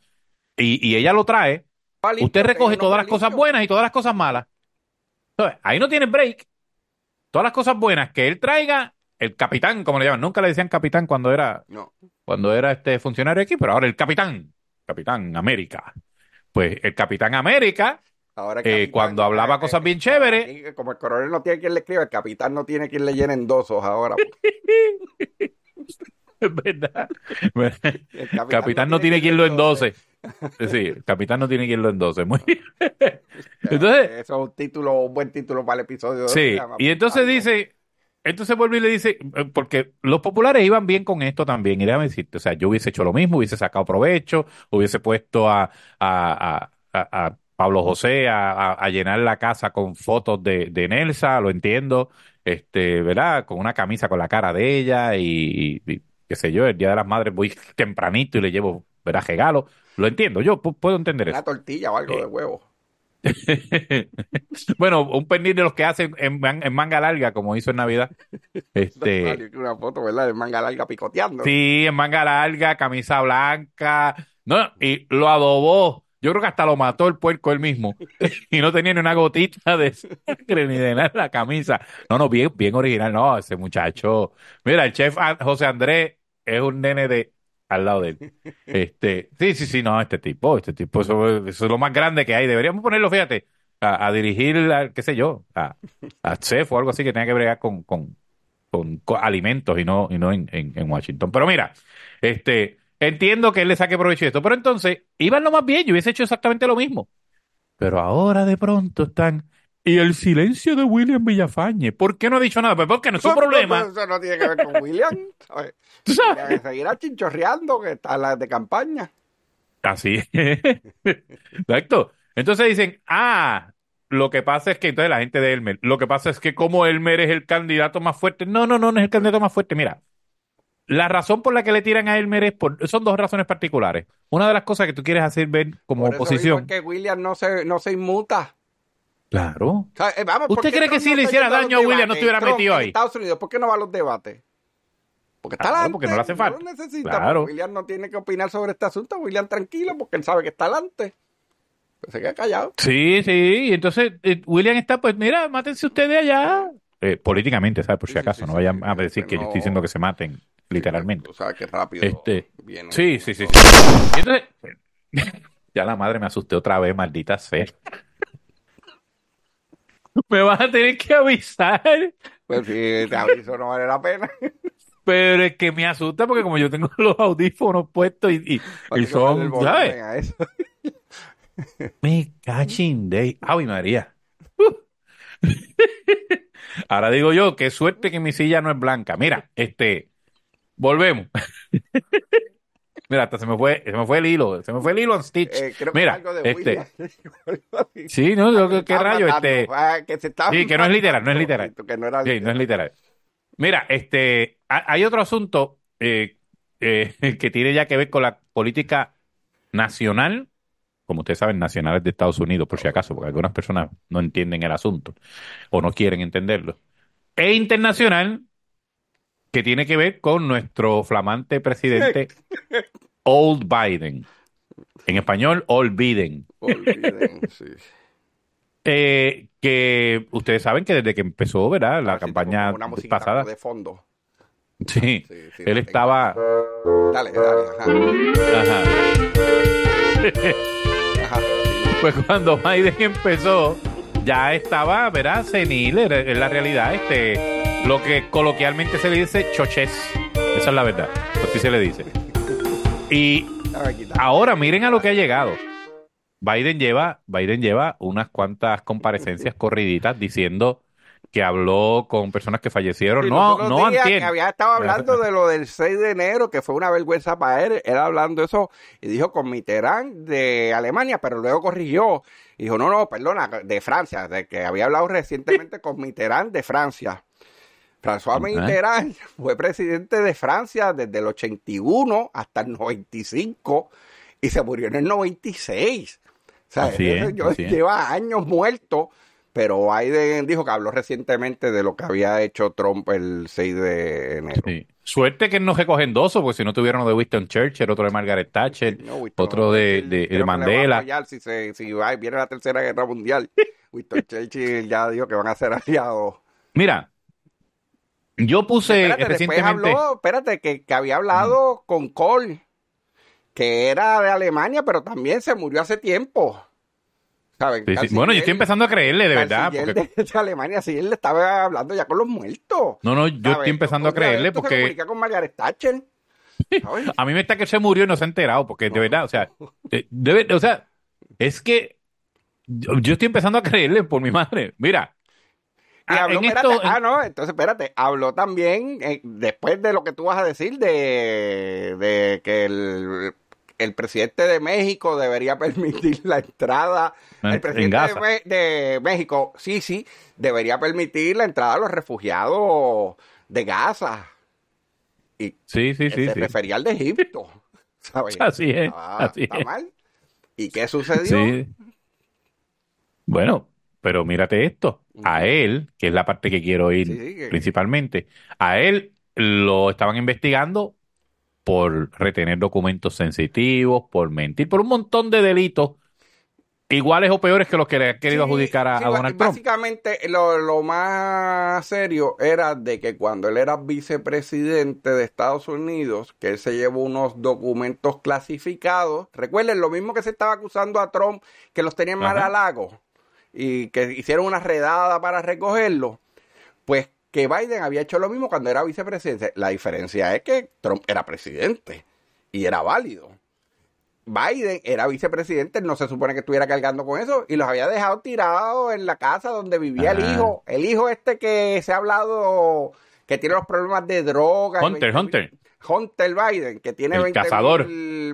Y, y ella lo trae, usted recoge todas las cosas buenas y todas las cosas malas. Entonces, ahí no tiene break. Todas las cosas buenas que él traiga, el capitán, como le llaman, nunca le decían capitán cuando era No. cuando era este funcionario aquí, pero ahora el capitán, capitán América. Pues el capitán América, Ahora el Eh, cuando hablaba cosas bien chéveres. Como el coronel no tiene quien le escriba, el capitán no tiene quien le llene endosos ahora. es [laughs] verdad. [laughs] El capitán, no tiene quien lo endose. Sí, el capitán no tiene quien lo endose. Muy. [laughs] Entonces, Eso es un título, un buen título para el episodio. sí, y entonces dice, entonces vuelve y le dice, eh, porque los populares iban bien con esto también, y déjame decirte, o sea, yo hubiese hecho lo mismo, hubiese sacado provecho, hubiese puesto a, a, a- a- Pablo José a, llenar la casa con fotos de, de Nelsa, lo entiendo, este, ¿verdad? Con una camisa con la cara de ella y, y- y qué sé yo, el Día de las Madres voy tempranito y le llevo, ¿verdad? Regalo, lo entiendo, yo pu- puedo entender eso. Una tortilla o algo Eh, de huevo. [laughs] bueno, un pernil de los que hacen en, man- en manga larga, como hizo en Navidad. [laughs] Este, Una foto, ¿verdad? De manga larga picoteando. sí, en manga larga, camisa blanca. No, y lo adobó. Yo creo que hasta lo mató el puerco él mismo. [laughs] Y no tenía ni una gotita de sangre ni de nada en la camisa. No, no, bien, bien original. No, ese muchacho. Mira, el chef José Andrés es un nene de al lado de él. Este, sí, sí, sí, no, este tipo, este tipo, eso, es lo más grande que hay. Deberíamos ponerlo, fíjate, a, dirigir, a, qué sé yo, a, a chef o algo así que tenga que bregar con, con, con, alimentos y no, y no en, en, en Washington. Pero mira, este, entiendo que él le saque provecho de esto, pero entonces, iban lo más bien, yo hubiese hecho exactamente lo mismo. Pero ahora de pronto están. Y el silencio de William Villafañe. ¿Por qué no ha dicho nada? Pues porque no es su No, problema. no, Eso no tiene que ver con William. ¿sabes? [laughs] ¿Tú sabes? Que Seguirá chinchorreando, que está la de campaña. Así es. Exacto. Entonces dicen, ah, lo que pasa es que entonces la gente de Elmer, lo que pasa es que como Elmer es el candidato más fuerte, no, no, no, no es el candidato más fuerte. Mira, la razón por la que le tiran a Elmer es por, son dos razones particulares. Una de las cosas que tú quieres hacer ver como Por eso oposición. es que William no se, no se inmuta. Claro. O sea, eh, vamos, ¿Usted ¿por qué cree que si no le hiciera daño a William no estuviera Trump metido en ahí? Estados Unidos, ¿por qué no va a los debates? Porque está Claro, adelante. porque no le hace falta. necesita. Claro. William no tiene que opinar sobre este asunto. William tranquilo porque él sabe que está adelante. Pues se queda callado. Sí, sí. Y entonces eh, William está, pues mira, mátense ustedes allá. Eh, políticamente, ¿sabes? Por si Sí, acaso, sí, no vayan sí, a decir que que yo no- estoy diciendo que se maten, literalmente. Tú sabes que rápido Este, viene. Sí, sí, sí. sí. Entonces, [laughs] ya la madre me asusté otra vez, maldita sea. [laughs] Me vas a tener que avisar, Pues si te aviso no vale la pena. pero es que me asusta porque como yo tengo [laughs] los audífonos puestos y, y, y son, ¿sabes? Me caching day. Ave María. Uh. [laughs] Ahora digo yo, qué suerte que mi silla no es blanca. Mira, este, volvemos. Mira, hasta se me fue, se me fue el hilo, se me fue el hilo en Stitch. Eh, creo que Mira, algo de este, William. [laughs] sí, no, yo, ¿qué, qué rayo, matando, este, ah, que se sí, que no es literal, no es literal. Que no era Sí, no es literal. Mira, este, ha- hay otro asunto eh, eh, [laughs] que tiene ya que ver con la política nacional, como ustedes saben, nacionales de Estados Unidos, por si acaso, porque algunas personas no entienden el asunto o no quieren entenderlo, e internacional, que tiene que ver con nuestro flamante presidente Old Biden. En español, Old Biden. Olviden, [laughs] sí. Eh, que ustedes saben que desde que empezó, ¿verdad? La Ahora campaña una pasada. de fondo. Sí, Sí, sí, él estaba. Dale, dale, ajá. Ajá. Ajá. [laughs] Pues cuando Biden empezó, ya estaba, ¿verdad? Senil, es la realidad. Este, lo que coloquialmente se le dice choches. Esa es la verdad. Así se le dice. Y ahora miren a lo que ha llegado. Biden lleva, Biden lleva unas cuantas comparecencias corriditas diciendo que habló con personas que fallecieron. Sí, no, no que había estado hablando de lo del 6 de enero, que fue una vergüenza para él, él hablando eso, y dijo con Mitterrand de Alemania, pero luego corrigió. Y dijo, no, no, perdona, de Francia, de que había hablado recientemente con Mitterrand de Francia. François. Mitterrand [laughs] fue presidente de Francia desde el 81 hasta el 95 y se murió en el 96. O sea, es, es. lleva años muerto, pero Biden dijo que habló recientemente de lo que había hecho Trump el 6 de enero. Sí. Suerte que no recogen dos, porque si no tuvieron uno de Winston Churchill, otro de Margaret Thatcher, No, Winston otro de, de- Mandela. fallar si, se, si va- viene la tercera guerra mundial. [laughs] Winston Churchill ya dijo que van a ser aliados. Mira, yo puse Espérate, después recientemente. habló, espérate, que, que había hablado con Kohl, que era de Alemania, pero también se murió hace tiempo. Sí. Bueno, yo estoy empezando a creerle, de verdad. Porque, de, [laughs] de Alemania, sí, él le estaba hablando ya con los muertos. no, no, yo ¿sabes? estoy empezando a de creerle se porque comunica con Margaret Thatcher. ¿sabes? [laughs] a mí me está que se murió y no se ha enterado, porque de verdad, o sea, eh, debe- o sea, es que yo estoy empezando a creerle por mi madre. Mira, Y ah, habló, en espérate, esto, ah, no, entonces espérate, habló también, eh, después de lo que tú vas a decir, de, de que el, el presidente de México debería [laughs] permitir la entrada, En- el en presidente Gaza. de, México, sí, sí, debería permitir la entrada a los refugiados de Gaza. Y sí, sí, sí, se sí. refería al de Egipto. [laughs] ¿sabes? Así es, Estaba- así está es. mal. ¿Y qué sucedió? Sí. Bueno, pero mírate esto. A él, que es la parte que quiero ir Sí, sí, que- principalmente, a él lo estaban investigando por retener documentos sensitivos, por mentir, por un montón de delitos iguales o peores que los que le han querido Sí, adjudicar a, sí, a Donald Trump. Básicamente, lo, lo más serio era de que cuando él era vicepresidente de Estados Unidos, que él se llevó unos documentos clasificados. Recuerden, lo mismo que se estaba acusando a Trump, que los tenía en Ajá. Y que hicieron una redada para recogerlo. Pues que Biden había hecho lo mismo cuando era vicepresidente. La diferencia es que Trump era presidente y era válido. Biden era vicepresidente, no se supone que estuviera cargando con eso y los había dejado tirados en la casa donde vivía el hijo. El hijo este que se ha hablado que tiene los problemas de droga. Hunter, 20.000 Hunter. Hunter Biden, que tiene El 20 cazador.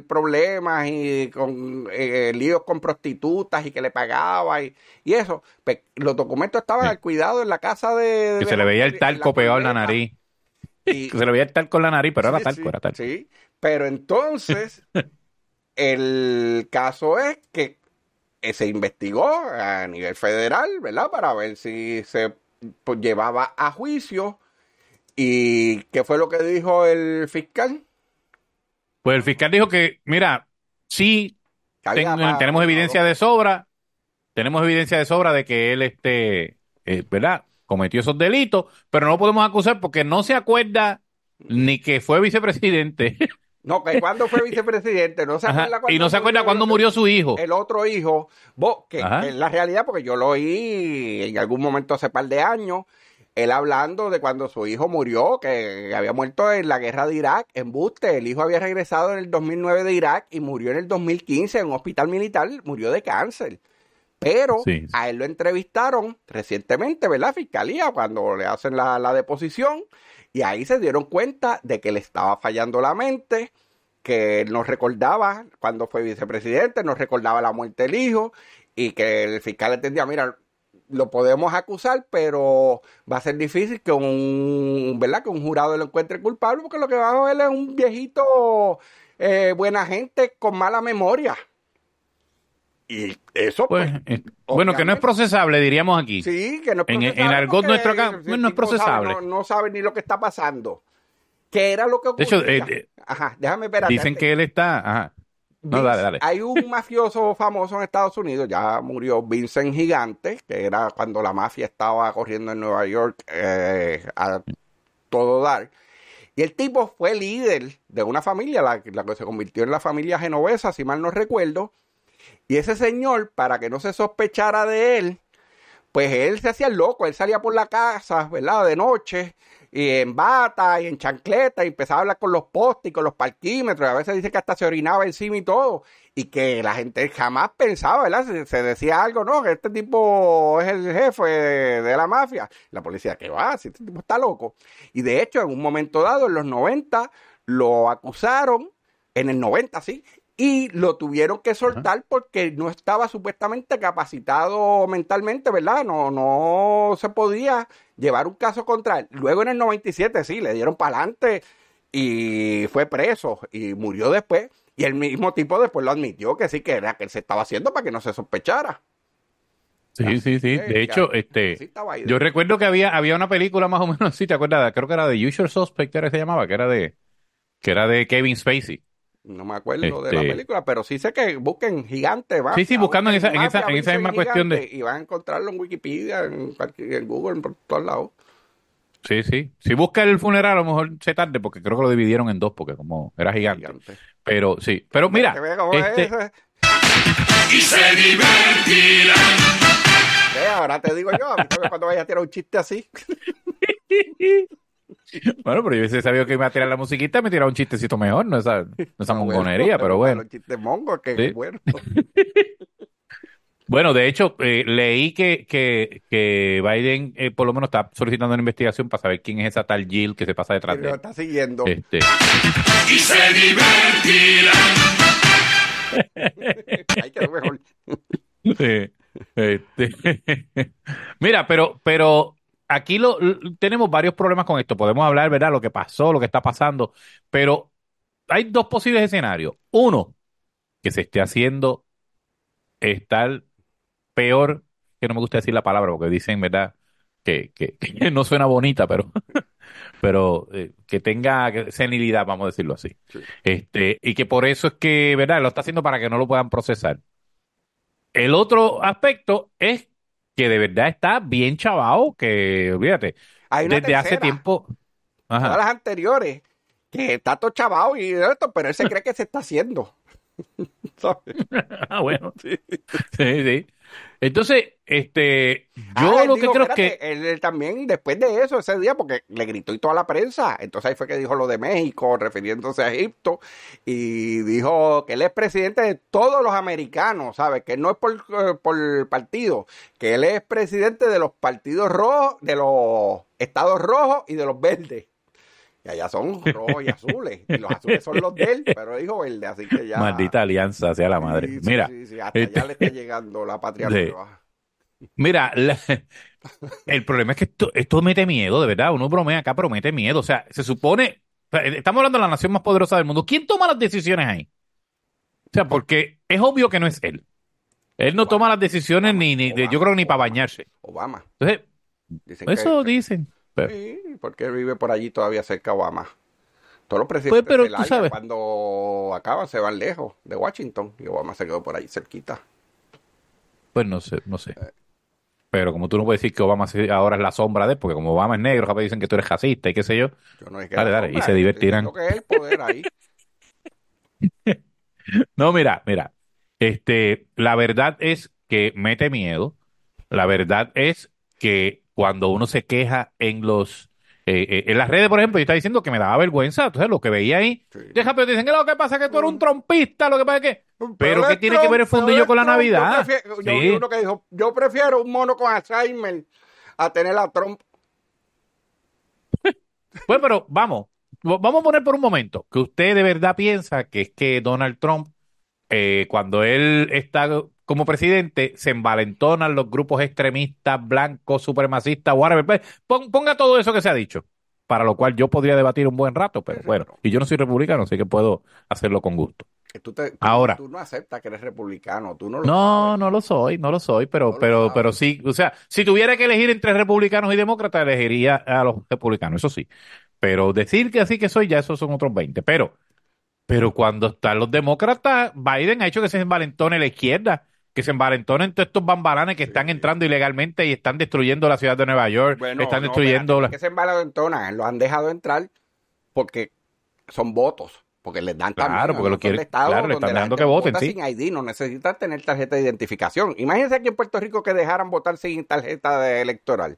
problemas y con eh, líos con prostitutas y que le pagaba y, y eso. Pues, los documentos estaban Sí. al cuidado en la casa de... Que de se le veía el talco pegado en la nariz. Y- Que [laughs] se le veía el talco en la nariz, pero era talco, sí, era talco. Sí, pero entonces [laughs] el caso es que eh, se investigó a nivel federal, ¿verdad? Para ver si se pues, llevaba a juicio. ¿Y qué fue lo que dijo el fiscal? Pues el fiscal dijo que, mira, sí, ten- pagado tenemos evidencia de sobra, tenemos evidencia de sobra de que él, este, eh, ¿verdad? Cometió esos delitos, pero no lo podemos acusar porque no se acuerda ni que fue vicepresidente [laughs] No, que cuando fue vicepresidente, no se acuerda y cuándo no se acuerda cuándo murió su hijo. El otro hijo, vos, que Ajá. en la realidad, porque yo lo oí en algún momento hace par de años, él hablando de cuando su hijo murió, que había muerto en la guerra de Irak, en Buste. El hijo había regresado en el 2009 de Irak y murió en el 2015 en un hospital militar, murió de cáncer. Pero Sí. a él lo entrevistaron recientemente, ¿verdad? Fiscalía, cuando le hacen la, la deposición, y ahí se dieron cuenta de que le estaba fallando la mente, que él no recordaba cuando fue vicepresidente, no recordaba la muerte del hijo, y que el fiscal entendía, mira, lo podemos acusar, pero va a ser difícil que un, ¿verdad? Que un jurado lo encuentre culpable, porque lo que va a ver es un viejito eh, buena gente con mala memoria. Y eso, Pues, pues, eh, bueno, que no es procesable, diríamos aquí. Sí, que no es En- en procesable argot porque nuestro acá, no es procesable. sabe- no, no sabe ni lo que está pasando. ¿Qué era lo que De hecho, ocurría? eh, Ajá, déjame ver. Dicen que él está, ajá. No, dale, dale. Hay un mafioso famoso en Estados Unidos, ya murió Vincent Gigante, que era cuando la mafia estaba corriendo en Nueva York eh, a todo dar. Y el tipo fue líder de una familia, la, la que se convirtió en la familia genovesa, si mal no recuerdo. Y ese señor, para que no se sospechara de él, pues él se hacía loco, él salía por la casa, ¿verdad? De noche, y en bata y en chancleta, y empezaba a hablar con los postes y con los parquímetros, y a veces dice que hasta se orinaba encima y todo. y que la gente jamás pensaba, ¿verdad? Se, se decía algo, no, que este tipo es el jefe de, de la mafia. La policía, que va, si este tipo está loco. Y de hecho, en un momento dado, en los 90, lo acusaron, en el 90, sí, y lo tuvieron que soltar porque no estaba supuestamente capacitado mentalmente, ¿verdad? No, no se podía llevar un caso contra él. Luego en el 97 sí, le dieron para adelante y fue preso y murió después. Y el mismo tipo después lo admitió que sí, que era que él se estaba haciendo para que no se sospechara. Sí, sí, sí. De ya, hecho, sí este, ahí. yo recuerdo que había, había una película más o menos [laughs] así, ¿te acuerdas? Creo que era de Usual Suspect, era que se llamaba, que era de, que era de Kevin Spacey. No me acuerdo de la Este- película, pero sí sé que busquen gigante. Sí, sí, buscando en esa- en esa- Mafia, en esa misma cuestión de- Y van a encontrarlo en Wikipedia, en, en Google, por todos lados. Sí, sí. Si busca el funeral, a lo mejor se tarde, porque creo que lo dividieron en dos, porque como era gigante. Gigante. Pero sí. Pero mira, este, es y se divertirán. Ve, ahora te digo yo, a mí [laughs] cuando vayas a tirar un chiste así. [laughs] bueno, pero yo hubiese sabido que iba a tirar la musiquita, me tiraba un chistecito mejor, no esa, no esa mongonería, pero bueno. Los chistes mongos, que Sí. bueno. [laughs] Bueno, de hecho, eh, leí que, que, que Biden eh, por lo menos está solicitando una investigación para saber quién es esa tal Jill que se pasa detrás Y de lo él. está siguiendo. Este, Y se divertirán. [laughs] Ay, quedó mejor. [laughs] eh, este, mira, pero, pero aquí lo, tenemos varios problemas con esto. Podemos hablar, ¿verdad? Lo que pasó, lo que está pasando, pero hay dos posibles escenarios. Uno, que se esté haciendo estar peor, que no me gusta decir la palabra porque dicen, ¿verdad? Que, que, [laughs] que no suena bonita, pero, [laughs] pero eh, que tenga senilidad, vamos a decirlo así. Sí. Este, y que por eso es que, ¿verdad? Lo está haciendo para que no lo puedan procesar. El otro aspecto es que de verdad está bien chavao, que olvídate, Hay una desde hace tiempo. Todas Ajá. las anteriores, que está todo chavado y esto, pero él se cree que se está haciendo. ¿Sabes? [laughs] [laughs] Ah, bueno. Sí, sí. Entonces, este, yo Ah, lo que creo es que él, él también, después de eso, ese día, porque le gritó y toda la prensa, entonces ahí fue que dijo lo de México, refiriéndose a Egipto, y dijo que él es presidente de todos los americanos, ¿sabes? Que no es por, eh, por partido, que él es presidente de los partidos rojos, de los estados rojos y de los verdes. Y allá son rojos y [laughs] azules, y los azules son los de él, pero dijo verde, así que ya... maldita alianza sea la madre. Sí, Mira, sí, sí, hasta este- allá le está llegando la patria nueva. Mira, la- el problema es que esto, esto mete miedo, de verdad. Uno bromea acá, pero mete miedo. O sea, se supone, estamos hablando de la nación más poderosa del mundo. ¿Quién toma las decisiones ahí? O sea, porque es obvio que no es él. Él no toma las decisiones ni, ni yo creo ni para bañarse. Obama. Entonces, Dicen eso que, dicen. Pero- Sí, porque vive por allí todavía cerca Obama. Todos los presidentes Pues, pero largan sabes. cuando acaban se van lejos de Washington y Obama se quedó por ahí cerquita. Pues no sé, no sé. Pero como tú no puedes decir que Obama ahora es la sombra de él, porque como Obama es negro, capaz dicen que tú eres racista y qué sé yo. Yo no es que Dale, dale, y se divertirán. Lo que es el poder ahí. [laughs] No, mira, mira. Este, la verdad es que mete miedo. La verdad es que cuando uno se queja en los eh, eh, en las redes, por ejemplo, yo estaba diciendo que me daba vergüenza, entonces lo que veía ahí, Sí. deja, pero dicen que lo que pasa es que tú eres un trompista, lo que pasa es que, pero ¿qué tiene que ver el pero con la Trump. Navidad? Yo prefiero, yo Sí. vi uno que dijo, yo prefiero un mono con Alzheimer a tener a Trump. Pues, pero vamos, vamos a poner por un momento que usted de verdad piensa que es que Donald Trump, eh, cuando él está como presidente, se envalentonan los grupos extremistas, blancos, supremacistas, whatever. Pues, pon- ponga todo eso que se ha dicho, para lo cual yo podría debatir un buen rato, pero bueno, y yo no soy republicano, así que puedo hacerlo con gusto. Tú, te- tú- Ahora. tú no aceptas que eres republicano, tú no lo No, sabes. no lo soy, no lo soy, pero, No pero, pero sí, o sea, si tuviera que elegir entre republicanos y demócratas, elegiría a los republicanos, eso sí. Pero decir que así que soy, ya esos son otros 20. Pero, pero cuando están los demócratas, Biden ha hecho que se envalentone la izquierda, que se envalentonen todos estos bambalanes que están entrando ilegalmente y están destruyendo la ciudad de Nueva York, Bueno, están no, destruyendo la... que se envalentonan, lo han dejado entrar porque son votos, porque les dan Claro, también porque lo quieren- claro, le están dejando que voten, sí. sin ID, no necesitan tener tarjeta de identificación. Imagínense aquí en Puerto Rico que dejaran votar sin tarjeta de electoral.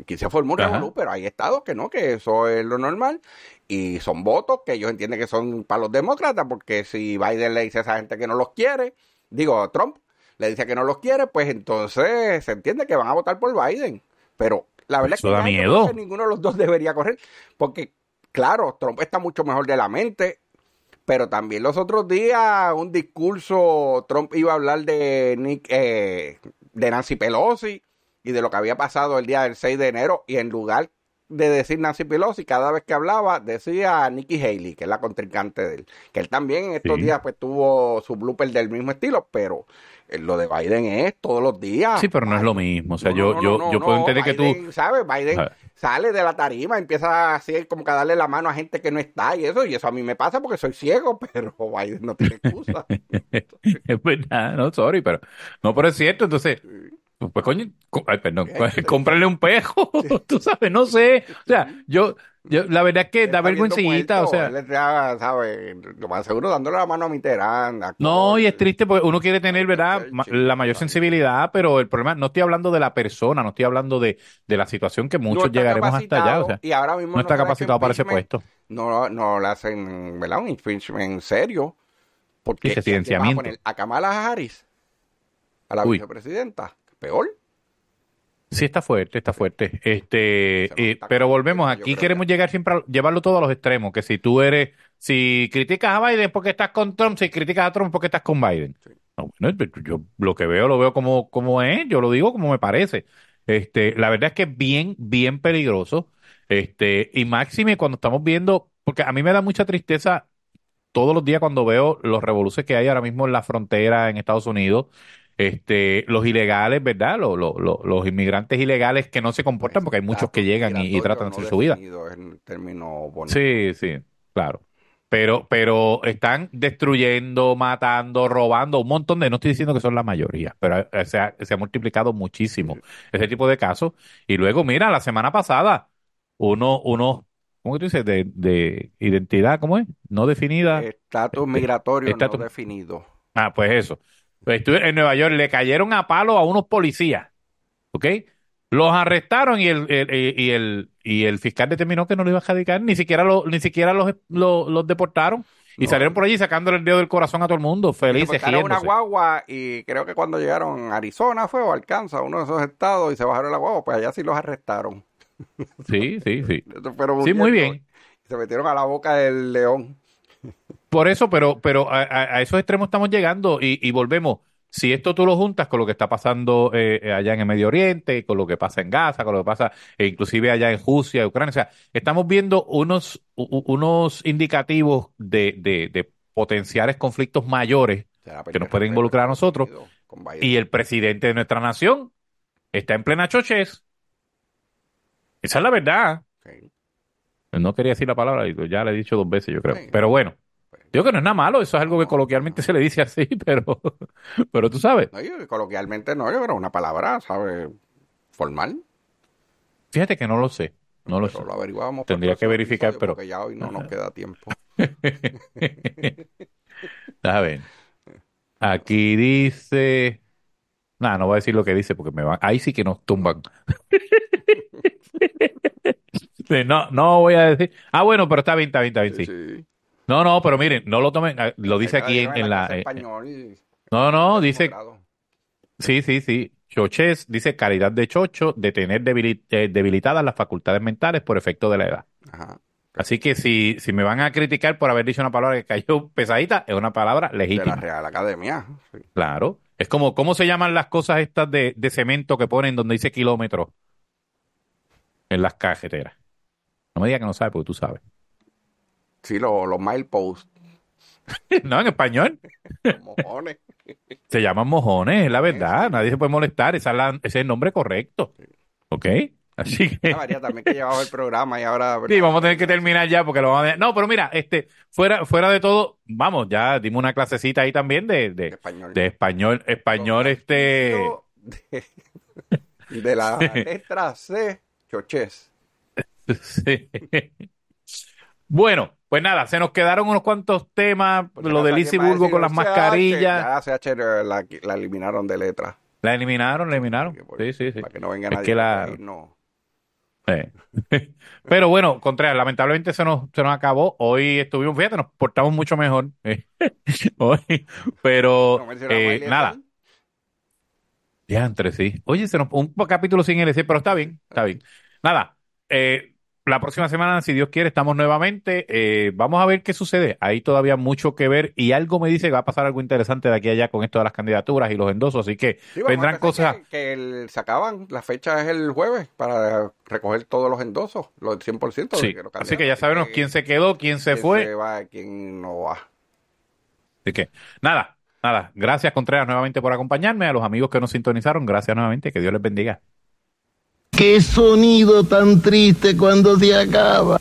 Aquí se formó un pero hay estados que no, que eso es lo normal. Y son votos que ellos entienden que son para los demócratas, porque si Biden le dice a esa gente que no los quiere, digo, Trump le dice que no los quiere, pues entonces se entiende que van a votar por Biden. Pero la verdad Eso es da miedo. que ninguno de los dos [laughs] debería correr, porque claro, Trump está mucho mejor de la mente, pero también los otros días, un discurso, Trump iba a hablar de, Nick, eh, de Nancy Pelosi y de lo que había pasado el día del 6 de enero, y en lugar de decir Nancy Pelosi, cada vez que hablaba decía Nikki Haley, que es la contrincante de él. Que él también en estos Sí. días pues tuvo su blooper del mismo estilo, pero eh, lo de Biden es todos los días. Sí, pero no es lo mismo. O sea, No, yo, no, yo, no, yo puedo entender que tú. Biden, ¿Sabes? Biden sale de la tarima, empieza así como que a darle la mano a gente que no está y eso, y eso a mí me pasa porque soy ciego, [laughs] pero Biden no tiene excusa. [laughs] Es verdad, no, sorry, pero no, pero es cierto, entonces, pues coño, co- ay, perdón, [laughs] [laughs] cómprale un pejo, [laughs] tú sabes, no sé, o sea, yo, yo, la verdad es que da vergüencita, o sea, está, ¿sabes? Lo más seguro dándole la mano a Mitterrand. no, y es triste porque uno quiere tener, ¿verdad?, la mayor sensibilidad, pero el problema, no estoy hablando de la persona, no estoy hablando de, de la situación que muchos llegaremos hasta allá, o sea, y ahora mismo no está se capacitado para ese puesto. No, no le hacen, ¿verdad? Un impeachment serio. Porque Sí, aquí vas a poner a Kamala Harris, a la Uy. vicepresidenta, peor. Sí, está fuerte, está fuerte. Este, eh, pero volvemos, aquí queremos que- llegar siempre a llevarlo todo a los extremos, que si tú eres, si criticas a Biden porque estás con Trump, si criticas a Trump porque estás con Biden. Sí. No, bueno, yo lo que veo lo veo como, como es, yo lo digo como me parece. Este, la verdad es que es bien, bien peligroso. Este, y máxime cuando estamos viendo, porque a mí me da mucha tristeza todos los días cuando veo los revoluciones que hay ahora mismo en la frontera en Estados Unidos, este, los ilegales, ¿verdad? Los, los, los, los inmigrantes ilegales que no se comportan porque hay muchos que llegan y, y tratan de hacer su vida. términos bonitos. Sí, sí, claro. Pero, pero están destruyendo, matando, robando un montón de, no estoy diciendo que son la mayoría, pero eh, se ha, se ha multiplicado muchísimo ese tipo de casos. Y luego, mira, la semana pasada, uno, uno, ¿cómo que tú dices? De, de identidad, ¿cómo es? No definida. Estatus migratorio estatus- no definido. Ah, pues eso. Pues estuve en Nueva York, le cayeron a palo a unos policías, ¿ok? Los arrestaron y el, el- y el, y el fiscal determinó que no lo iba a radicar, ni siquiera, lo, ni siquiera los, los, los deportaron y No. salieron por allí sacándole el dedo del corazón a todo el mundo, Se felices, montaron una guagua y creo que cuando llegaron a Arizona fue o Arkansas, uno de esos estados, y se bajaron la guagua, pues allá sí los arrestaron. Sí, sí, sí. [laughs] Fueron Sí, muy bien. Se metieron a la boca del león. Por eso, pero, pero a, esos extremos estamos llegando y, y volvemos. Si esto tú lo juntas con lo que está pasando eh, allá en el Medio Oriente, con lo que pasa en Gaza, con lo que pasa eh, inclusive allá en Rusia, Ucrania, o sea, estamos viendo unos, u- unos indicativos de, de, de potenciales conflictos mayores que nos pueden involucrar a nosotros. Y el presidente de nuestra nación está en plena chochez. Esa es la verdad. No quería decir la palabra, ya la he dicho dos veces, yo creo. Sí. Pero bueno, digo que no es nada malo, eso es algo que coloquialmente se le dice así, [laughs] pero, pero tú sabes, No, yo, coloquialmente no, yo creo una palabra, ¿sabes? Formal. fíjate que no lo sé, no lo sé. Lo averiguamos. Tendría que verificar, pero- Porque ya hoy no nos queda tiempo. [laughs] A ver, aquí dice, nada, no voy a decir lo que dice porque me van, ahí sí que nos tumban. [laughs] No, no voy a decir. Ah, bueno, pero está bien, está bien, está bien, sí. sí. No, no, pero miren, no lo tomen, ah, lo dice aquí en, la. eh, español, no, no, dice, sí, sí, sí. Chochez dice calidad de chocho, de tener eh, debilitadas las facultades mentales por efecto de la edad. Ajá. Así que si, si me van a criticar por haber dicho una palabra que cayó pesadita, es una palabra De la legítima. Real Academia. sí. Claro. Es como, ¿cómo se llaman las cosas estas de, de cemento que ponen donde dice kilómetros en las cajeteras? No me digas que no sabes porque tú sabes. Sí, los, los mileposts, [laughs] No, en español. los mojones. [laughs] Se llaman mojones, es la verdad. sí. Nadie se puede molestar. Esa es la- ese es el nombre correcto. ¿Ok? Así que. Ah, María también que llevaba el programa y ahora... Sí, vamos a tener que terminar ya porque lo vamos a. No, pero mira, este, fuera, fuera de todo, vamos, ya dimos una clasecita ahí también de, de, español. de español, español, este. De, [laughs] de la letra C, choches. [laughs] sí. Bueno, pues nada, se nos quedaron unos cuantos temas, Porque lo de Lizzie Burgo con las CH, mascarillas. Ya la CH la, la eliminaron de letra. La eliminaron, la eliminaron. Por- Sí, sí, sí. Para que no venga Es nadie que a la- no. Eh. [laughs] Pero bueno, Contreras, lamentablemente se nos, se nos acabó. Hoy estuvimos, fíjate, nos portamos mucho mejor. eh, [laughs] Hoy, pero No eh, nada. Ya, entre sí. Oye, se nos, un capítulo sin LC, pero está bien, está bien. Nada, eh, la próxima semana, si Dios quiere, estamos nuevamente. Eh, vamos a ver qué sucede. Hay todavía mucho que ver y algo me dice que va a pasar algo interesante de aquí a allá con esto de las candidaturas y los endosos, así que Sí, vendrán cosas. Que, que el- se acaban, la fecha es el jueves para recoger todos los endosos, los 100%. de Sí, los así que ya sabemos quién se quedó, quién se quién fue. se va, quién no va. Así que, nada, nada. Gracias, Contreras, nuevamente por acompañarme. A los amigos que nos sintonizaron, gracias nuevamente. Que Dios les bendiga. Qué sonido tan triste cuando se acaba.